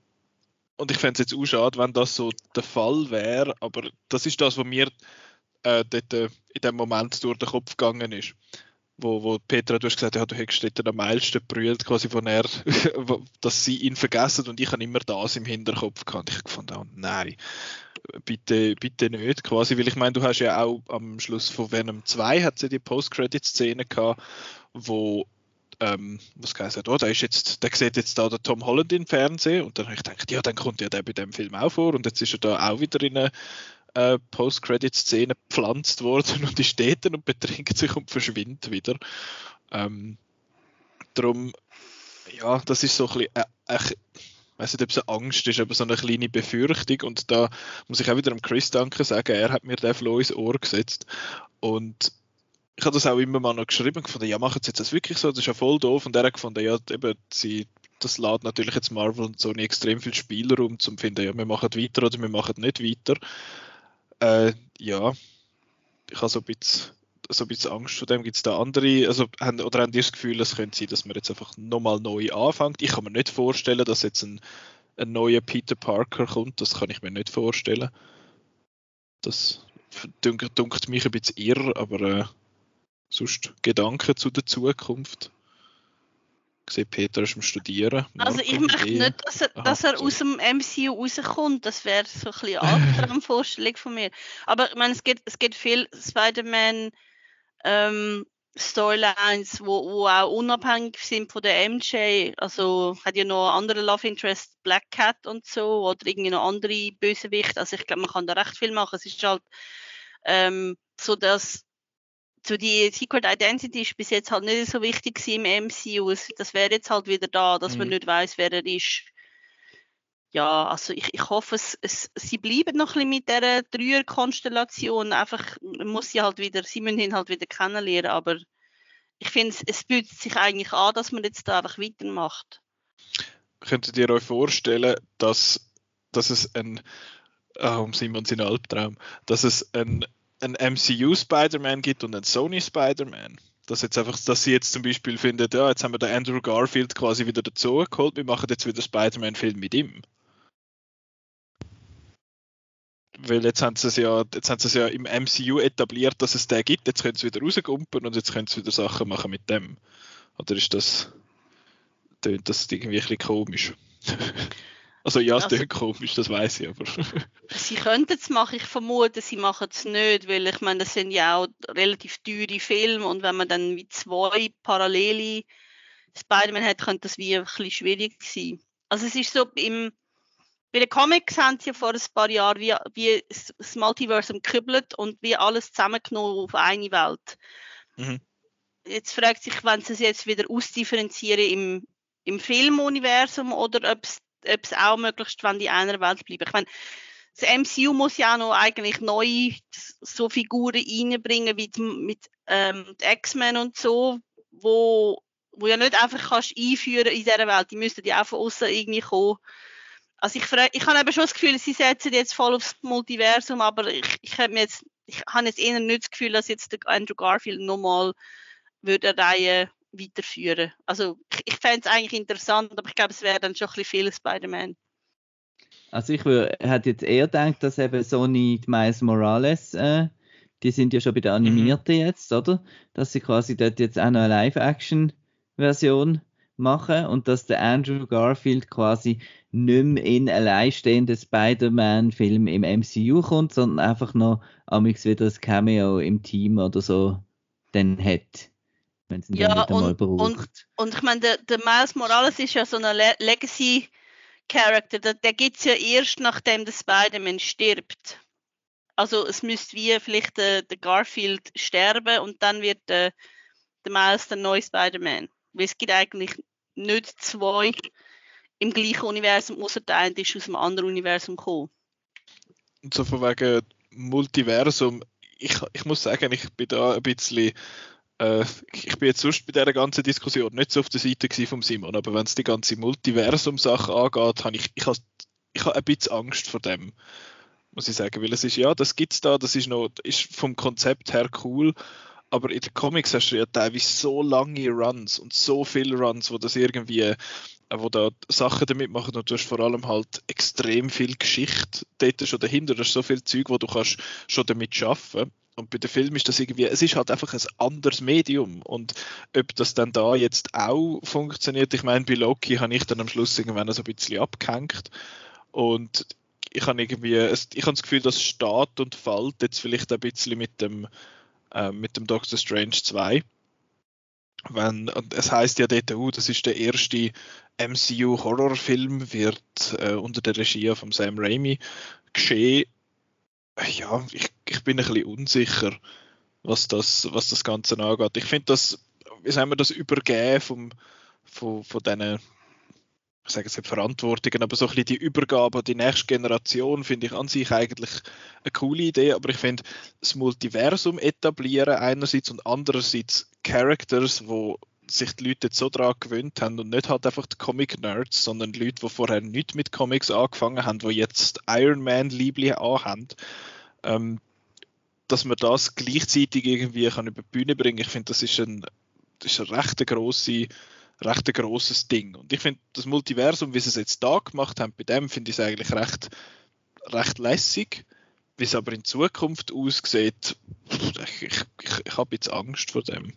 A: und ich fände es jetzt auch schade, wenn das so der Fall wäre, aber das ist das, was mir äh, dort, äh, in dem Moment durch den Kopf gegangen ist. Wo, wo Petra, du hast gesagt, ja, du hättest dort am meisten brüllt, quasi von er, dass sie ihn vergessen. Und ich habe immer das im Hinterkopf gehabt. Ich habe gefunden, oh, nein, bitte, bitte nicht, quasi, weil ich meine, du hast ja auch am Schluss von Venom 2 hat sie die Post-Credit-Szene gehabt, wo ähm, was geheißen oh, der ist jetzt, der sieht jetzt da der Tom Holland im Fernsehen. Und dann habe ich gedacht, ja, dann kommt ja der bei dem Film auch vor. Und jetzt ist er da auch wieder in eine äh, Post-Credit-Szene gepflanzt worden und ist dort und betrinkt sich und verschwindet wieder. Ähm, darum, ja, das ist so ein bisschen, äh, äh, ich weiß nicht, ob es eine Angst ist, aber so eine kleine Befürchtung und da muss ich auch wieder dem Chris danken sagen, er hat mir den Flow ins Ohr gesetzt und ich habe das auch immer mal noch geschrieben und gefunden, ja, machen sie jetzt das wirklich so, das ist ja voll doof. Und er hat gefunden, ja, eben, sie, das lädt natürlich jetzt Marvel und Sony extrem viel Spielraum zum finden, ja, wir machen weiter oder wir machen nicht weiter. Äh, ja, ich habe so ein bisschen, so ein bisschen Angst vor dem. Gibt es da andere, also, haben, oder haben die das Gefühl, es könnte sein, dass man jetzt einfach nochmal neu anfängt? Ich kann mir nicht vorstellen, dass jetzt ein ein neuer Peter Parker kommt. Das kann ich mir nicht vorstellen. Das dunkelt mich ein bisschen irr, aber äh, sonst Gedanken zu der Zukunft. Sehe, Peter ist am Studieren.
D: Also ich möchte nicht, dass er,
A: Aha,
D: dass er aus dem MCU rauskommt. Das wäre so ein bisschen eine Albtraumvorstellung von mir. Aber ich meine, es gibt, es gibt viel Spider-Man ähm, Storylines, wo, wo auch unabhängig sind von der MJ. Also hat ja noch andere Love Interest, Black Cat und so, oder irgendwie noch andere Bösewichte. Also ich glaube, man kann da recht viel machen. Es ist halt ähm, so, dass so die Secret Identity ist bis jetzt halt nicht so wichtig im MCU. Das wäre jetzt halt wieder da, dass man
A: Mhm.
D: nicht weiß, wer er ist. Ja, also ich, ich hoffe, es, es, sie bleiben noch ein bisschen mit dieser Dreier-Konstellation. Einfach, man muss sie halt wieder, sie müssen ihn halt wieder kennenlernen, aber ich finde, es, es bietet sich eigentlich an, dass man jetzt da einfach weitermacht.
A: könntet ihr euch vorstellen, dass, dass es ein, um Simon sein Albtraum, dass es ein, ein MCU Spider-Man gibt und ein Sony Spider-Man? Dass jetzt einfach, dass sie jetzt zum Beispiel finden, ja, jetzt haben wir den Andrew Garfield quasi wieder dazu geholt, wir machen jetzt wieder Spider-Man-Film mit ihm. Weil jetzt haben sie es ja, jetzt haben sie es ja im MCU etabliert, dass es den gibt, jetzt können sie wieder rausgumpen und jetzt können sie wieder Sachen machen mit dem. Oder ist das, tönt das irgendwie ein bisschen komisch? also ja, es
D: Also-
A: tönt komisch, das weiß ich, aber
D: Sie könnten es machen, ich vermute, sie machen es nicht, weil ich meine, das sind ja auch relativ teure Filme und wenn man dann wie zwei parallele Spider-Man hat, könnte das wie ein bisschen schwierig sein. Also es ist so, im, bei den Comics haben sie ja vor ein paar Jahren wie, wie das das Multiversum gekübelt und wie alles zusammengenommen auf eine Welt.
A: Mhm.
D: Jetzt fragt sich, wenn sie es jetzt wieder ausdifferenzieren im, im Filmuniversum oder ob es ob es auch möglichst, wenn die in einer Welt bleiben. Ich meine, das MCU muss ja auch noch eigentlich neu so Figuren reinbringen wie die, mit ähm, X-Men und so, wo, wo ja nicht einfach kannst einführen in dieser Welt. Die müssten ja auch von außen irgendwie kommen. Also ich, ich habe eben schon das Gefühl, sie setzen jetzt voll aufs Multiversum, aber ich, ich habe jetzt, ich habe jetzt eher nicht das Gefühl, dass jetzt der Andrew Garfield nochmal würde eine Reihe weiterführen. Also ich, ich fände es eigentlich interessant, aber ich glaube, es wäre dann schon ein bisschen viel Spider-Man.
B: Also ich hätte jetzt eher gedacht, dass eben Sony die Miles Morales, äh, die sind ja schon bei der Animierten jetzt, oder? Dass sie quasi dort jetzt auch noch eine Live-Action-Version machen und dass der Andrew Garfield quasi nicht mehr in alleinstehenden Spider-Man-Film im MCU kommt, sondern einfach noch amix wieder ein Cameo im Team oder so dann hat. Wenn es ihn
D: Ja,
B: dann mal
D: und-
B: braucht.
D: Und ich meine, der, der Miles Morales ist ja so ein Le Legacy-Character. Der, der gibt es ja erst, nachdem der Spider-Man stirbt. Also es müsste wie vielleicht der, der Garfield sterben und dann wird der, der Miles der neue Spider-Man. Weil es gibt eigentlich nicht zwei im gleichen Universum, außer der eine ist aus einem anderen Universum gekommen.
A: Und so von wegen Multiversum, ich, ich muss sagen, ich bin da ein bisschen, äh, ich bin jetzt sonst bei dieser ganzen Diskussion nicht so auf der Seite vom Simon, aber wenn es die ganze Multiversum-Sache angeht, habe ich, ich ich habe ein bisschen Angst vor dem, muss ich sagen, weil es ist, ja, das gibt's da, das ist noch, ist vom Konzept her cool, aber in den Comics hast du ja teilweise so lange Runs und so viele Runs, wo das irgendwie, äh, wo da Sachen damit machen und du hast vor allem halt extrem viel Geschichte dort schon dahinter, das ist so viel Zeug, wo du kannst schon damit schaffen. Und bei den Filmen ist das irgendwie, es ist halt einfach ein anderes Medium. Und ob das dann da jetzt auch funktioniert, ich meine, bei Loki habe ich dann am Schluss irgendwann so ein bisschen abgehängt. Und ich habe irgendwie, ich habe das Gefühl, das steht und fällt jetzt vielleicht ein bisschen mit dem, äh, mit dem Doctor Strange 2. Wenn, und es heißt ja dort, uh, das ist der erste MCU-Horrorfilm, wird äh, unter der Regie von Sam Raimi geschehen. Ja, ich, ich bin ein bisschen unsicher, was das, was das Ganze angeht. Ich finde das, wie sagen wir, das Übergeben vom, von, von diesen, ich sage jetzt nicht Verantwortungen, aber so ein bisschen die Übergabe an die nächste Generation finde ich an sich eigentlich eine coole Idee, aber ich finde das Multiversum etablieren einerseits und andererseits Characters, wo sich die Leute jetzt so daran gewöhnt haben und nicht halt einfach die Comic-Nerds, sondern die Leute, die vorher nicht mit Comics angefangen haben, die jetzt Iron Man-Liebling anhaben, ähm, dass man das gleichzeitig irgendwie kann über die Bühne bringen. Ich finde, das ist ein, das ist eine recht grosse recht ein grosses Ding. Und ich finde, das Multiversum, wie sie es jetzt da gemacht haben, bei dem finde ich es eigentlich recht, recht lässig. Wie es aber in Zukunft aussieht, ich, ich, ich habe jetzt Angst vor dem.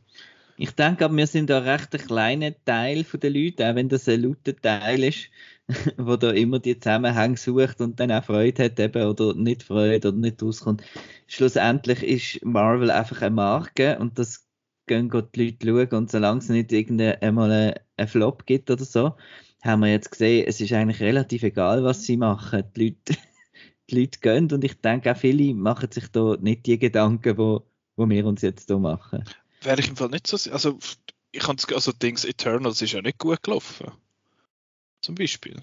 B: Ich denke aber, wir sind da recht ein kleiner Teil der Leute, auch wenn das ein lauter Teil ist, wo da immer die Zusammenhänge sucht und dann auch Freude hat eben, oder nicht Freude oder nicht rauskommt. Schlussendlich ist Marvel einfach eine Marke und das gehen die Leute schauen und solange es nicht einmal einen Flop gibt oder so, haben wir jetzt gesehen, es ist eigentlich relativ egal, was sie machen. Die Leute, die Leute gehen und ich denke auch viele machen sich da nicht die Gedanken, wo, wo wir uns jetzt hier machen
A: wäre ich im Fall nicht so. Also, ich kann also Dings Eternals ist ja nicht gut gelaufen. Zum Beispiel.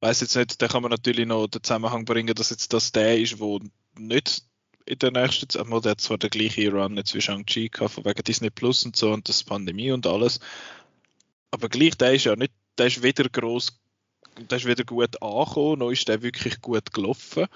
A: Weiß jetzt nicht, da kann man natürlich noch den Zusammenhang bringen, dass jetzt das der ist, wo nicht in der nächsten Zeit, der hat zwar der gleiche Run jetzt wie Shang-Chi gehabt, von wegen Disney Plus und so und das Pandemie und alles. Aber gleich, der ist ja nicht, der ist wieder groß, der ist wieder gut angekommen, noch ist der wirklich gut gelaufen,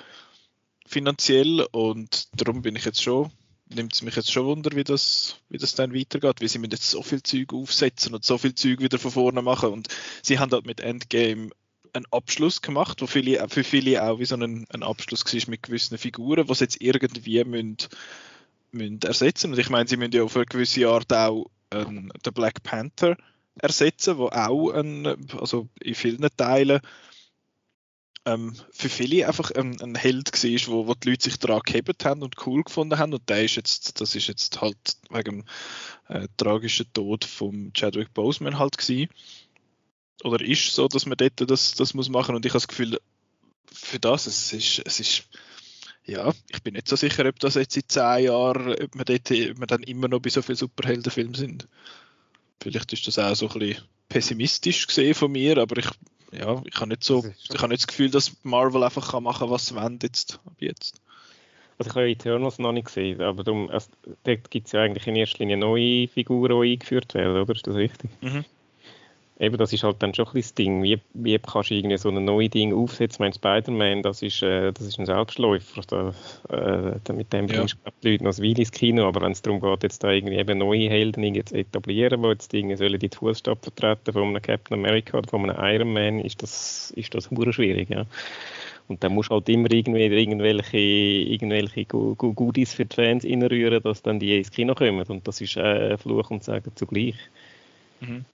A: finanziell und darum bin ich jetzt schon nimmt es mich jetzt schon Wunder, wie das, wie das dann weitergeht, wie sie mit jetzt so viel Zeug aufsetzen und so viel Zeug wieder von vorne machen und sie haben halt mit Endgame einen Abschluss gemacht, wo viele, für viele auch wie so ein, ein Abschluss war mit gewissen Figuren, was jetzt irgendwie müssen, müssen ersetzen. Und ich meine, sie müssen ja auf eine gewisse Art auch ähm, den Black Panther ersetzen, wo auch ein, also in vielen Teilen ähm, für viele einfach ein, ein Held war, wo, wo die Leute sich daran gehebt haben und cool gefunden haben. Und der ist jetzt, das ist jetzt halt wegen dem äh, tragischen Tod von Chadwick Boseman halt gewesen. Oder ist so, dass man dort das, das muss machen. Und ich habe das Gefühl, für das, es ist, es ist ja, ich bin nicht so sicher, ob das jetzt in zehn Jahren, ob wir, dort, ob wir dann immer noch bei so vielen Superheldenfilmen sind. Vielleicht ist das auch so ein bisschen pessimistisch gesehen von mir, aber ich ja, ich habe nicht so, ich habe nicht das Gefühl, dass Marvel einfach kann machen, was sie wollen jetzt, ab jetzt.
C: Also ich habe Eternals noch nicht gesehen, aber darum, also, dort gibt es ja eigentlich in erster Linie neue Figuren, die eingeführt werden, oder? Ist das richtig? Mhm. Eben, das ist halt dann schon ein das Ding. Wie, wie kannst du irgendwie so ein neues Ding aufsetzen? Mein Spider-Man, das ist, äh, das ist ein Selbstläufer. Da, äh, mit dem ja. bringst du die Leute noch ein ins Kino. Aber wenn es darum geht, jetzt da irgendwie eben neue Helden zu etablieren, die jetzt irgendwie sollen die Fußstapfen vertreten von einem Captain America oder von einem Iron Man, ist das, ist das schwierig, ja. Und dann musst du halt immer irgendwie irgendwelche, irgendwelche Goodies für die Fans reinrühren, dass dann die ins Kino kommen. Und das ist äh, Fluch und Sagen zugleich. Mhm.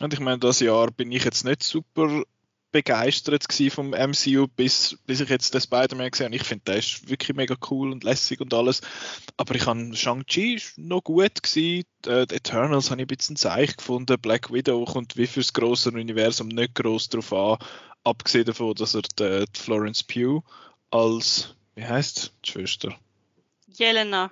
A: Und ich meine, das Jahr bin ich jetzt nicht super begeistert vom MCU, bis, bis ich jetzt den Spider-Man gesehen habe. Ich finde, der ist wirklich mega cool und lässig und alles. Aber ich habe Shang-Chi noch gut gesehen. Äh, die Eternals habe ich ein bisschen Zeich gefunden. Black Widow kommt wie fürs große Universum nicht groß drauf an. Abgesehen davon, dass er Florence Pugh als, wie heißt die Schwester?
D: Jelena.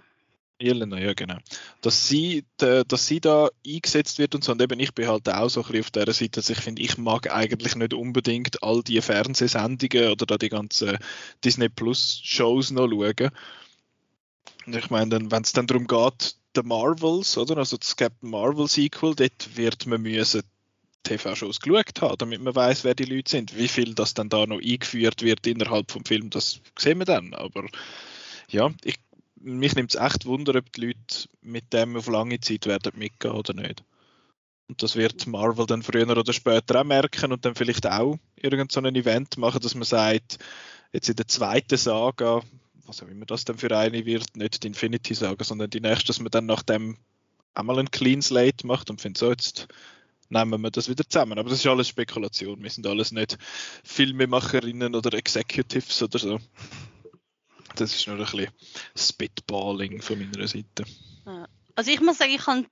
A: Jelena, ja genau. Dass sie, dass sie da eingesetzt wird und so. Und eben ich bin halt auch so ein bisschen auf der Seite, dass ich finde, ich mag eigentlich nicht unbedingt all die Fernsehsendungen oder da die ganzen Disney Plus Shows noch schauen. Ich meine, wenn es dann darum geht, The Marvels, oder? Also das Captain Marvel Sequel, dort wird man müssen TV-Shows geschaut haben, damit man weiß, wer die Leute sind. Wie viel das dann da noch eingeführt wird innerhalb vom Film, das sehen wir dann. Aber ja, ich mich nimmt es echt Wunder, ob die Leute mit dem auf lange Zeit werden mitgehen oder nicht. Und das wird Marvel dann früher oder später auch merken und dann vielleicht auch irgend so ein Event machen, dass man sagt, jetzt in der zweiten Saga, was auch immer das dann für eine wird, nicht die Infinity Saga, sondern die nächste, dass man dann nach dem einmal ein Clean Slate macht und findet so, jetzt nehmen wir das wieder zusammen. Aber das ist alles Spekulation. Wir sind alles nicht Filmemacherinnen oder Executives oder so. Das ist nur ein bisschen Spitballing von meiner Seite.
D: Also ich muss sagen, ich habe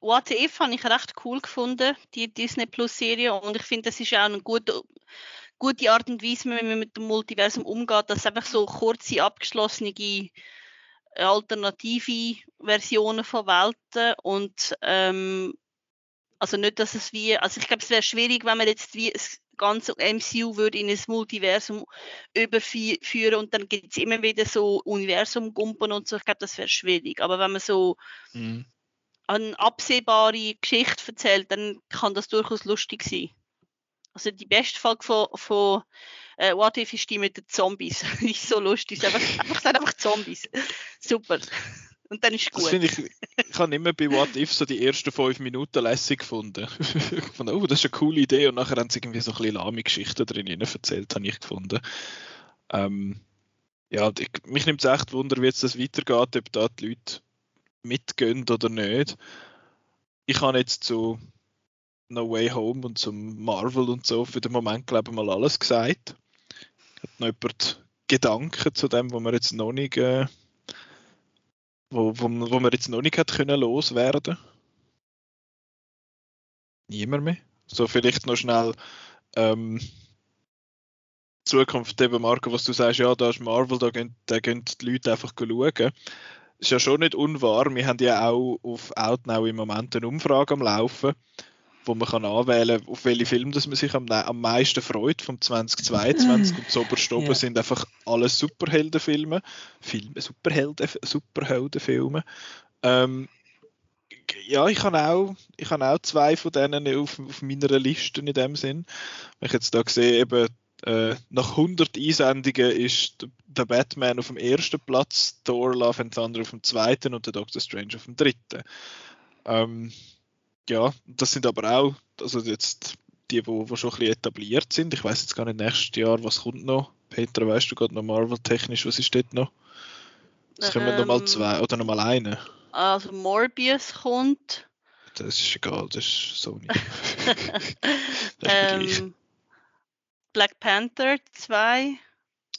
D: What If habe ich recht cool gefunden, die Disney Plus Serie. Und ich finde, das ist auch eine gute, gute Art und Weise, wie man mit dem Multiversum umgeht, dass einfach so kurze, abgeschlossene, alternative Versionen von Welten und ähm, also nicht, dass es wie, also ich glaube, es wäre schwierig, wenn man jetzt wie ganze MCU würde in ein Multiversum überführen und dann gibt es immer wieder so Universum-Gumpen und so. Ich glaube, das wäre schwierig. Aber wenn man so mhm. eine absehbare Geschichte erzählt, dann kann das durchaus lustig sein. Also die beste Folge von, von äh, What If ist die mit den Zombies. ist so lustig. Einfach, einfach, einfach Zombies. Super. Und dann ist es
A: Das
D: gut.
A: finde ich, ich habe immer bei What If so die ersten fünf Minuten lässig gefunden. ich fand, oh, das ist eine coole Idee und nachher haben sie irgendwie so ein bisschen lahme Geschichten drin erzählt, habe ich gefunden. Ähm, ja, ich, mich nimmt es echt Wunder, wie jetzt das weitergeht, ob da die Leute mitgehen oder nicht. Ich habe jetzt zu No Way Home und zum Marvel und so für den Moment, glaube ich, mal alles gesagt. Hat noch jemand Gedanken zu dem, wo wir jetzt noch nicht, äh, wo, wo, wo wir jetzt noch nicht können loswerden? Niemand mehr? So vielleicht noch schnell ähm, Zukunft eben, Marco, was du sagst, ja, da ist Marvel, da gehen, da gehen die Leute einfach schauen. Ist ja schon nicht unwahr. Wir haben ja auch auf Outnow im Moment eine Umfrage am Laufen, wo man kann anwählen kann, auf welche Filme dass man sich am, am meisten freut vom 2022. und zoberst oben
B: Ja.
A: sind einfach alle Superheldenfilme. Filme, Superhelden, Superheldenfilme. Ähm, ja, ich habe auch, ich habe auch zwei von denen auf, auf meiner Liste in dem Sinn. Wenn ich jetzt da sehe, eben äh, nach 100 Einsendungen ist der- der Batman auf dem ersten Platz, Thor Love and Thunder auf dem zweiten und der Doctor Strange auf dem dritten. Ähm, ja, das sind aber auch, also jetzt die, wo, wo schon ein bisschen etabliert sind. Ich weiß jetzt gar nicht nächstes Jahr, was kommt noch. Peter, weißt du gerade noch Marvel technisch, was ist dort noch? Es kommen
D: Ähm,
A: zwei oder noch mal eine.
D: Also Morbius kommt.
A: Das ist egal, das ist Sony. das ist
D: ähm, Black Panther 2.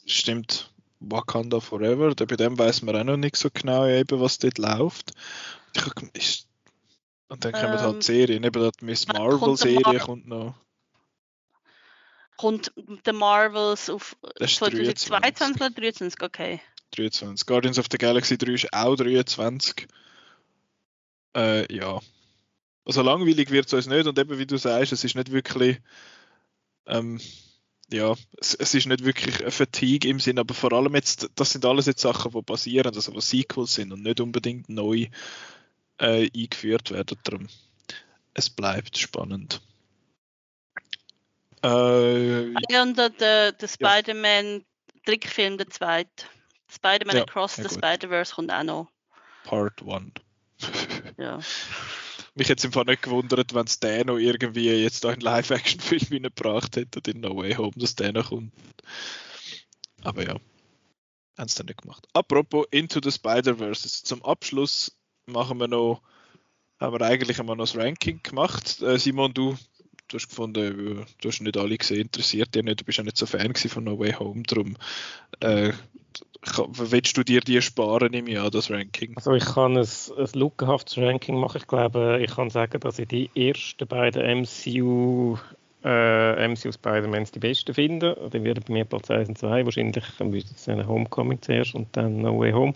A: Stimmt, Wakanda Forever, da, bei dem weiß man auch noch nicht so genau, eben, was dort läuft. Ich, ist, und dann kommen
D: Ähm,
A: halt Serien, eben die Miss
D: dann
A: Marvel
D: kommt Mar-
A: kommt noch.
D: Kommt The Marvels auf
A: Das ist
D: 2022 oder 23? Okay.
A: 23. Guardians of the Galaxy 3 ist auch 23. Äh, ja. Also langweilig wird es uns nicht und eben wie du sagst, es ist nicht wirklich ähm, ja, es, es ist nicht wirklich eine Fatigue im Sinn, aber vor allem jetzt, das sind alles jetzt Sachen, die passieren, also was Sequels sind und nicht unbedingt neu äh, eingeführt werden. Darum, es bleibt spannend. Äh,
D: Ja, und der, der, der Spider-Man Trickfilm, der zweite. Spider-Man
A: Ja,
D: Across
A: ja
D: the. Spider-Verse kommt auch noch.
A: Part 1.
D: Ja.
A: Mich jetzt im Fall nicht gewundert, wenn es der noch irgendwie jetzt einen Live-Action-Film reingebracht hätte, in No Way Home, dass der noch kommt. Aber ja, haben es dann nicht gemacht. Apropos Into the Spider-Verse, zum Abschluss machen wir noch, haben wir eigentlich einmal noch das Ranking gemacht. Äh, Simon, du, du hast gefunden, äh, du hast nicht alle gesehen, interessiert dich nicht, du bist ja nicht so Fan von No Way Home, darum äh, willst du dir die sparen im Jahr, das Ranking?
C: Also ich kann ein, ein lückenhaftes Ranking machen. Ich glaube, ich kann sagen, dass ich die ersten beiden MCU, äh, MCU Spider-Mans die besten finde. Die werden bei mir Platz 1 und 2. Wahrscheinlich dann würde ich sagen Homecoming zuerst und dann No Way Home.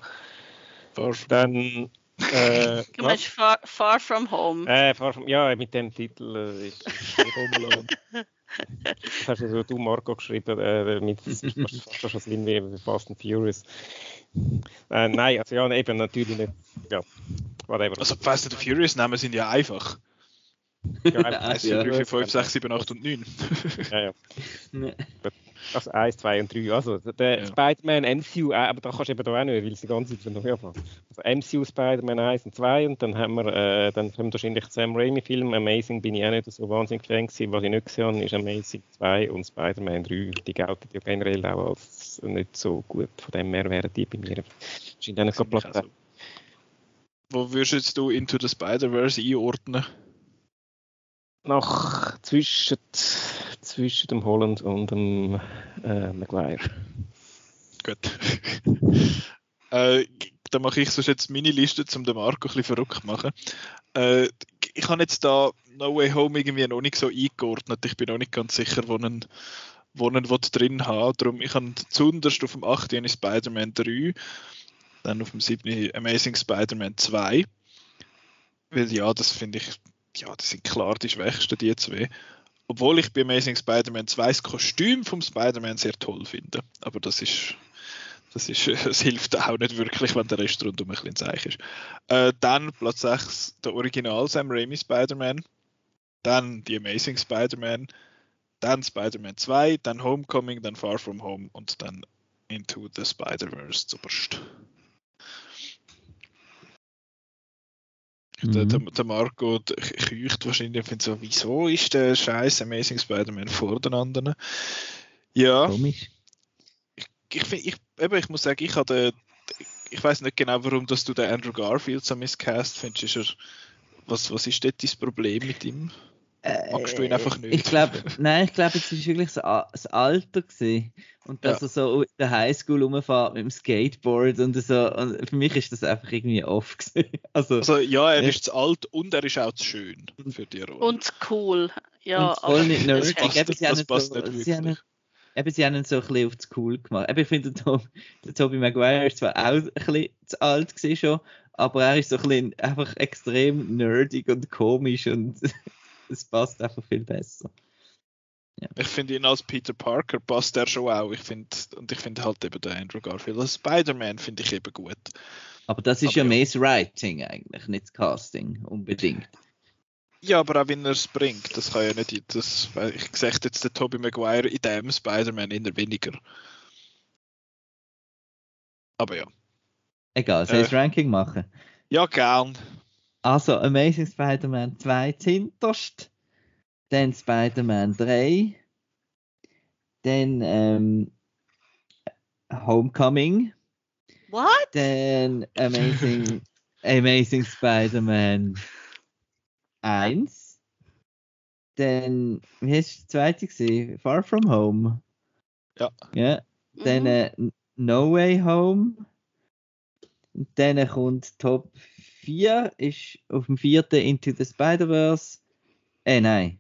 C: Dann äh,
D: Du meinst far, far From Home.
C: Äh, Far From- ja, mit dem Titel äh, ist ist Home Alone. Das hast also du, Marco, geschrieben, äh, mit fast, schon Sinn wie Fast and Furious. Äh, nein, also ja, eben natürlich nicht. Ja, whatever.
A: Also Fast and Furious Namen sind ja einfach.
C: ja,
B: Ah,
A: 1,
B: ja.
A: 2, 3, 4, 5, 6, 7, 8 und 9.
C: ja, ja. Also 1, 2 und 3. Also der
A: Ja.
C: Spider-Man MCU, äh, aber da kannst du eben da auch nicht, weil es die ganze Zeit noch anfangen. Also MCU Spider-Man 1 und 2 und dann haben wir, äh, dann kommt wahrscheinlich Sam Raimi-Film. Amazing bin ich auch nicht so wahnsinnig Fan gewesen. Was ich nicht gesehen habe, ist Amazing 2 und Spider-Man 3. Die gelten ja generell auch als nicht so gut. Von dem her wären die bei mir wahrscheinlich auch nicht gerade Platz
A: Also, wo würdest jetzt du Into the Spider-Verse einordnen?
C: Nach zwischen, zwischen dem Holland und dem äh, Maguire.
A: Gut. äh, dann mache ich sonst jetzt meine Liste, um den Marco ein bisschen verrückt zu machen. Äh, ich habe jetzt da No Way Home irgendwie noch nicht so eingeordnet. Ich bin noch nicht ganz sicher, wo einen, wo einen drin haben. Darum, ich habe zuunterst auf dem 8. habe ich Spider-Man 3, dann auf dem 7. Amazing Spider-Man 2. Weil ja, das finde ich, ja, das sind klar die schwächsten, die zwei. Obwohl ich bei Amazing Spider-Man 2 das Kostüm vom Spider-Man sehr toll finde. Aber das ist, das ist, es hilft auch nicht wirklich, wenn der Rest rundum ein bisschen Zeichen ist. Äh, dann Platz 6, der Original Sam Raimi Spider-Man. Dann die Amazing Spider-Man. Dann Spider-Man 2, dann Homecoming, dann Far From Home und dann Into the Spider-Verse zuerst. Der, der,
B: Mhm.
A: der Marco der keucht wahrscheinlich und so, wieso ist der scheiß Amazing Spider-Man vor den anderen? Ja,
B: Komisch.
A: ich, find- ich, eben, ich muss sagen, ich hatte, ich weiß nicht genau, warum dass du den Andrew Garfield so miscast findest. Er, was, was ist dort dein Problem mit ihm? Magst du ihn einfach nicht?
B: Äh, Ich glaube, nein, ich glaube, es war wirklich das, Alter gewesen. Und dass
A: Ja.
B: er so in der Highschool rumfährt mit dem Skateboard und so. Und für mich ist das einfach irgendwie off gewesen. Also,
A: Also ja, er
B: Ja.
A: ist zu alt und er ist auch zu schön für die Rolle.
D: Und cool. Ja,
B: und voll nicht
A: das
B: nerdig.
A: passt,
B: Eben, sie haben
A: das passt
B: so,
A: nicht
B: sie haben
A: wirklich.
B: eben, sie haben ihn so ein bisschen auf das Cool gemacht. Eben, ich finde, der, Tom, der Tobey Maguire ist zwar auch ein bisschen zu alt gewesen schon, aber er ist so ein bisschen einfach extrem nerdig und komisch und es passt einfach viel besser.
A: Ich finde ihn als Peter Parker passt er schon auch. Ich finde, und ich finde halt eben den Andrew Garfield als Spider-Man finde ich eben gut.
B: Aber das ist
A: Aber
B: ja
A: ja.
B: mehr das Writing eigentlich, nicht das Casting unbedingt.
A: Ja, aber auch wenn er es bringt, das kann ja nicht. Das, ich sehe jetzt den Tobey Maguire in dem Spider-Man eher weniger. Aber ja.
B: Egal, soll ich
A: Äh.
B: das Ranking machen?
A: Ja, gern.
B: Also, Amazing Spider-Man 2 hinterst, dann Spider-Man 3, dann ähm, Homecoming,
D: What?
B: dann Amazing, Amazing Spider-Man 1, dann, wie heißt der zweite gewesen? Far From Home.
A: Ja.
B: Ja, dann
D: Mhm.
B: äh, No Way Home. Und dann kommt Top 4, ist auf dem vierten Into the Spider-Verse. Äh, nein.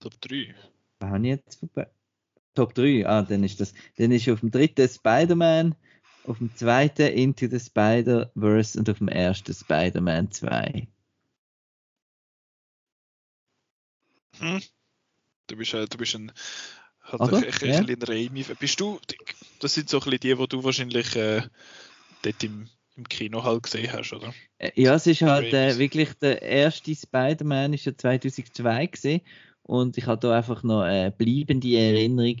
A: Top 3.
B: Was habe ich jetzt vorbei? Top 3, ah, dann ist das. Dann ist auf dem dritten Spider-Man, auf dem zweiten Into the Spider-Verse und auf dem ersten Spider-Man 2.
A: Hm? Du bist, äh, du bist ein, halt
B: Oder?
A: ein, ein,
B: Ja.
A: ein, ein Raimi. Bist du, das sind so ein bisschen die, die du wahrscheinlich äh, dort im, im Kino halt gesehen hast, oder?
B: Äh, Ja, es ist halt äh, wirklich der erste Spider-Man ist ja 2002 gesehen und ich habe da einfach noch eine bleibende Erinnerung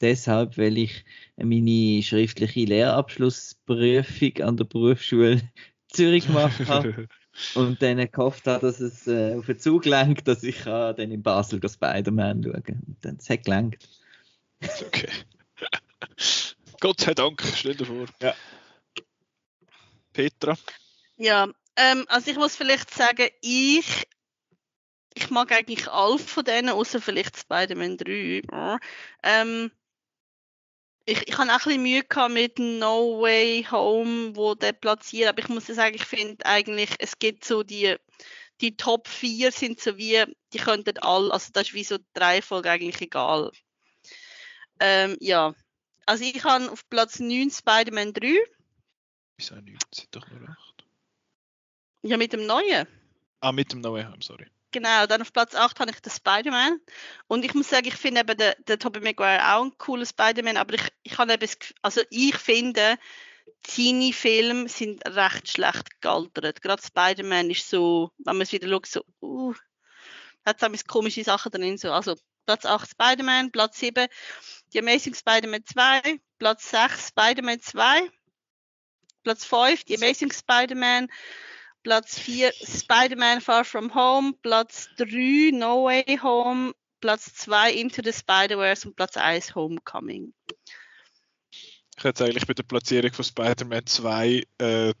B: deshalb, weil ich meine schriftliche Lehrabschlussprüfung an der Berufsschule Zürich gemacht habe und dann gehofft habe, dass es äh, auf den Zug lenkt, dass ich kann dann in Basel das Spider-Man schauen Und dann es hat gelangt.
A: Okay. Gott sei Dank, stell dir vor.
B: Ja.
A: Petra.
D: Ja, ähm, also ich muss vielleicht sagen, ich, ich mag eigentlich alle von denen, außer vielleicht Spider-Man 3. Ähm, ich, ich habe auch ein bisschen Mühe gehabt mit No Way Home, wo der platziert, aber ich muss sagen, ich finde eigentlich, es gibt so die, die Top 4 sind so wie, die könnten alle, also das ist wie so die Reihenfolge eigentlich egal. Ähm, ja, also ich habe auf Platz 9 Spider-Man 3,
A: Wieso nicht? Sind doch nur 8.
D: ja mit dem neuen.
A: Ah, mit dem Way Home, sorry.
D: Genau, dann auf Platz 8 habe ich den Spider-Man. Und ich muss sagen, ich finde eben den, den Tobey Maguire auch ein cooler Spider-Man, aber ich, ich habe eben also ich finde, seine Filme sind recht schlecht gealtert. Gerade Spider-Man ist so, wenn man es wieder schaut, so, uh, hat es komische Sachen drin. So. Also Platz 8 Spider-Man, Platz 7 The Amazing Spider-Man 2, Platz 6 Spider-Man 2, Platz 5 The Amazing Spider-Man, Platz 4 Spider-Man Far From Home, Platz 3 No Way Home, Platz 2 Into the Spider-Verse und Platz 1 Homecoming.
A: Ich hätte eigentlich bei der Platzierung von Spider-Man 2 äh,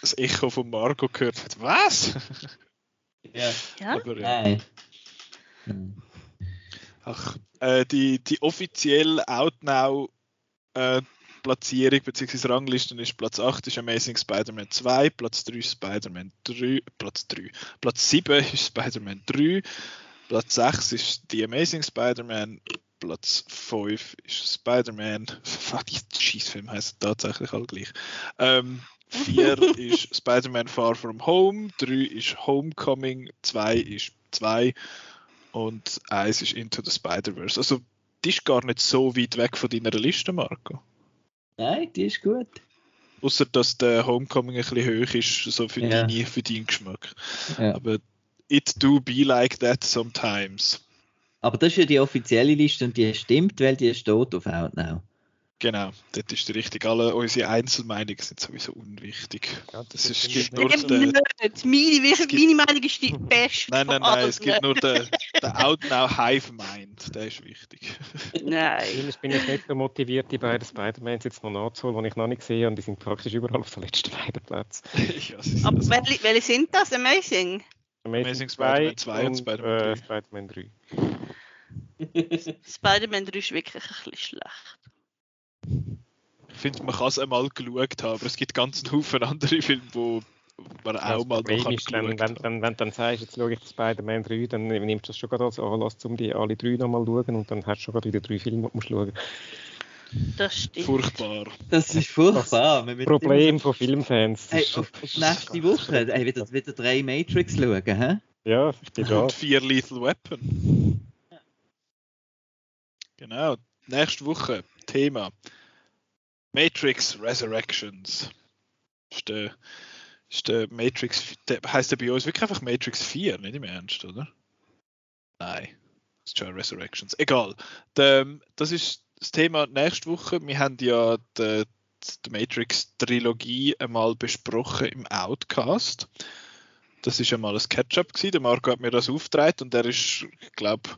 A: das Echo von Marco gehört. Was?
B: Ja.
D: Ja?
A: Aber, ja.
B: Nein. Nein.
A: Ach, äh, die, die offiziell Outnow äh, Platzierung bzw. Rangliste ist Platz 8 ist Amazing Spider-Man 2, Platz 3 ist Spider-Man 3, Platz 3, Platz 7 ist Spider-Man 3, Platz 6 ist The Amazing Spider-Man, Platz 5 ist Spider-Man, fuck, die Scheißfilm heißt tatsächlich alle gleich. Ähm, 4 ist Spider-Man Far From Home, 3 ist Homecoming, 2 ist 2 und 1 ist Into the Spider-Verse. Also, die ist gar nicht so weit weg von deiner Liste, Marco.
B: Nein, die ist gut.
A: Außer dass der Homecoming ein bisschen hoch ist, so für,
B: Ja.
A: deine, für deinen Geschmack.
B: Ja.
A: Aber it do be like that sometimes.
B: Aber das ist ja die offizielle Liste und die stimmt, weil die steht auf Outnow.
A: Genau, dort ist die richtig. Alle unsere Einzelmeinungen sind sowieso unwichtig.
C: Ja,
A: Das ist, es
C: stimmt
A: gibt nur den,
D: nicht. Meine, meine Meinung ist die beste.
A: Nein, nein, nein, es gibt nur den, den Outnow Hive Mind, der ist wichtig.
D: Nein.
C: Ich bin jetzt nicht so motiviert, die beiden Spider-Mans jetzt noch nachzuholen, die ich noch nicht sehe und die sind praktisch überall auf den letzten beiden Plätzen.
A: ja, sie sind
D: Aber
A: also-
D: welche, welche sind das? Amazing.
A: Amazing Spider-Man 2 und Spider-Man 3.
C: äh, Spider-Man 3.
D: Spider-Man 3 ist wirklich ein bisschen schlecht.
A: Ich finde, man kann es einmal geschaut haben, aber es gibt ganz einen Haufen andere Filme, wo man auch
C: das
A: mal noch
C: ist, wenn,
A: haben.
C: wenn, wenn du dann sagst, jetzt schaue ich Spider-Man 3, dann nimmst du das schon gerade als Anlass, um die alle drei nochmal zu schauen und dann hast du schon gerade wieder drei Filme, die du musst schauen
D: Das stimmt.
A: Furchtbar.
B: Das ist furchtbar. Wird
C: Problem von Filmfans.
B: Hey,
C: Das ist-
B: auf, auf nächste Woche hey, wieder, wieder drei Matrix schauen, hä?
C: Ja, ich bin da.
A: Und vier Lethal Weapon. Genau. Nächste Woche Thema Matrix Resurrections. Ist der, ist der Matrix, der, heißt der bei uns wirklich einfach Matrix 4, nicht im Ernst, oder? Nein. Ist schon Resurrections. Egal. Der, das ist das Thema nächste Woche. Wir haben ja die, die Matrix-Trilogie einmal besprochen im Outcast. Das ist einmal ein Catch-up gewesen. Der Marco hat mir das aufgetragen und er ist, glaube,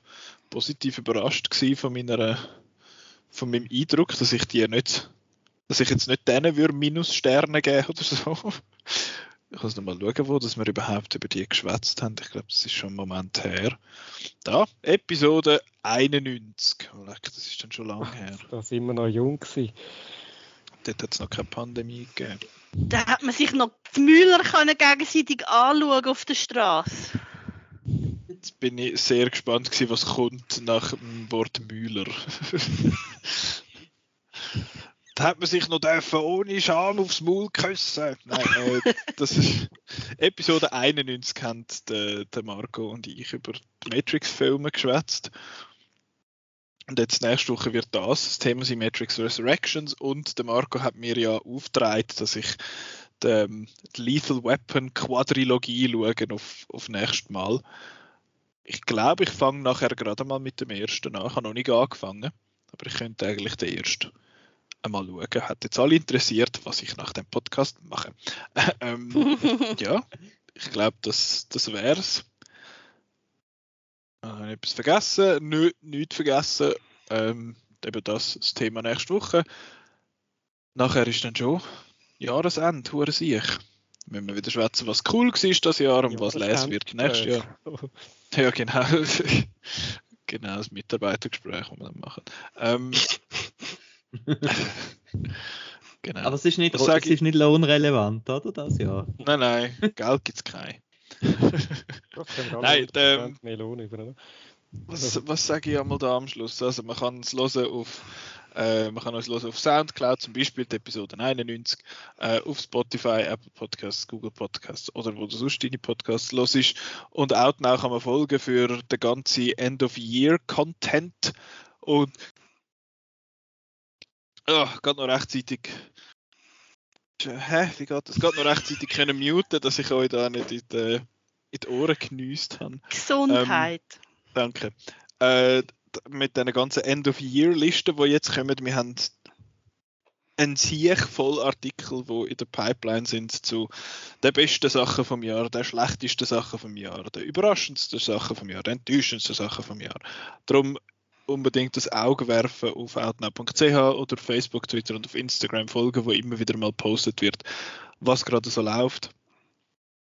A: positiv überrascht gewesen von meiner, von meinem Eindruck, dass ich die nicht, dass ich jetzt nicht denen würde Minussterne geben oder so. Ich muss noch mal schauen, wo dass wir überhaupt über die geschwätzt haben. Ich glaube, das ist schon ein Moment her. Da, Episode 91. Oh, leck, das ist dann schon lange her.
C: Da sind wir noch jung gewesen.
A: Dort hat es noch keine Pandemie gegeben.
D: Da hat man sich noch die Müller können gegenseitig anschauen auf der Straße.
A: Jetzt bin ich sehr gespannt gewesen, was kommt nach dem Wort Müller. da hat man sich noch dürfen ohne Scham aufs Maul küssen. Nein, äh, das ist Episode 91 haben der, der Marco und ich über die Matrix-Filme geschwätzt. Und jetzt nächste Woche wird das das Thema sein Matrix Resurrections und der Marco hat mir ja aufgetragen, dass ich die, ähm, Lethal Weapon Quadrilogie schaue auf, auf nächstes Mal. Ich glaube, ich fange nachher gerade mal mit dem ersten an. Ich habe noch nicht angefangen, aber ich könnte eigentlich den ersten einmal schauen. Hat jetzt alle interessiert, was ich nach dem Podcast mache. ähm, ja, ich glaube, das, das wäre es. Habe ich etwas vergessen? Nö, nichts vergessen. Ähm, eben das, das Thema nächste Woche. Nachher ist dann schon Jahresende, hure sich. Müssen wir wieder schwätzen, was cool war das Jahr und was lesen wird nächstes Jahr. Ja, genau. genau, das Mitarbeitergespräch, das wir dann machen. Ähm, genau.
B: Aber es ist nicht, es ist nicht lohnrelevant, oder? Das Jahr.
A: nein, nein, Geld gibt es kein. Nein,
C: 100%
A: ähm,
C: mehr Lohn über, oder?
A: Was, was sage ich einmal da am Schluss? Also man kann es hören auf äh, man kann uns hören auf Soundcloud, zum Beispiel die Episode 91, äh, auf Spotify, Apple Podcasts, Google Podcasts oder wo du sonst deine Podcasts hörst. Und Outnow kann man folgen für den ganzen End-of-Year-Content. Und oh, geht noch rechtzeitig. Hä? Wie geht das? Geht noch rechtzeitig können muten, dass ich euch da nicht in die, in die Ohren geniesst habe.
D: Gesundheit.
A: Danke. Äh, mit den ganzen End-of-Year-Listen, die jetzt kommen, wir haben ein Sieg voll Artikel, die in der Pipeline sind zu den besten Sachen vom Jahr, den schlechtesten Sachen vom Jahr, den überraschendsten Sachen vom Jahr, den enttäuschendsten Sachen vom Jahr. Darum unbedingt das Auge werfen auf outnow.ch oder auf Facebook, Twitter und auf Instagram folgen, wo immer wieder mal postet wird, was gerade so läuft.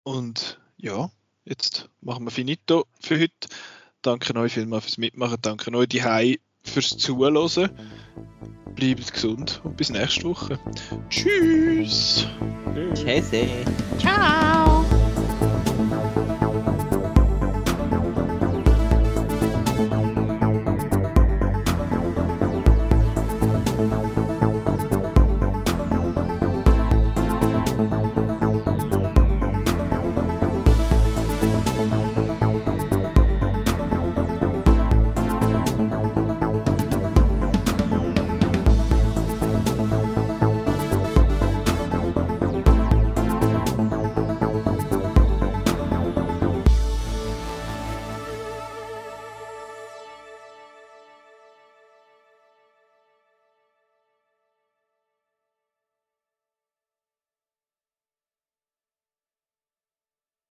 A: Und ja, jetzt machen wir finito für heute. Danke euch vielmals fürs Mitmachen. Danke euch die Hai fürs Zuhören. Bleibt gesund und bis nächste Woche. Tschüss.
C: Tschüss.
D: Ciao.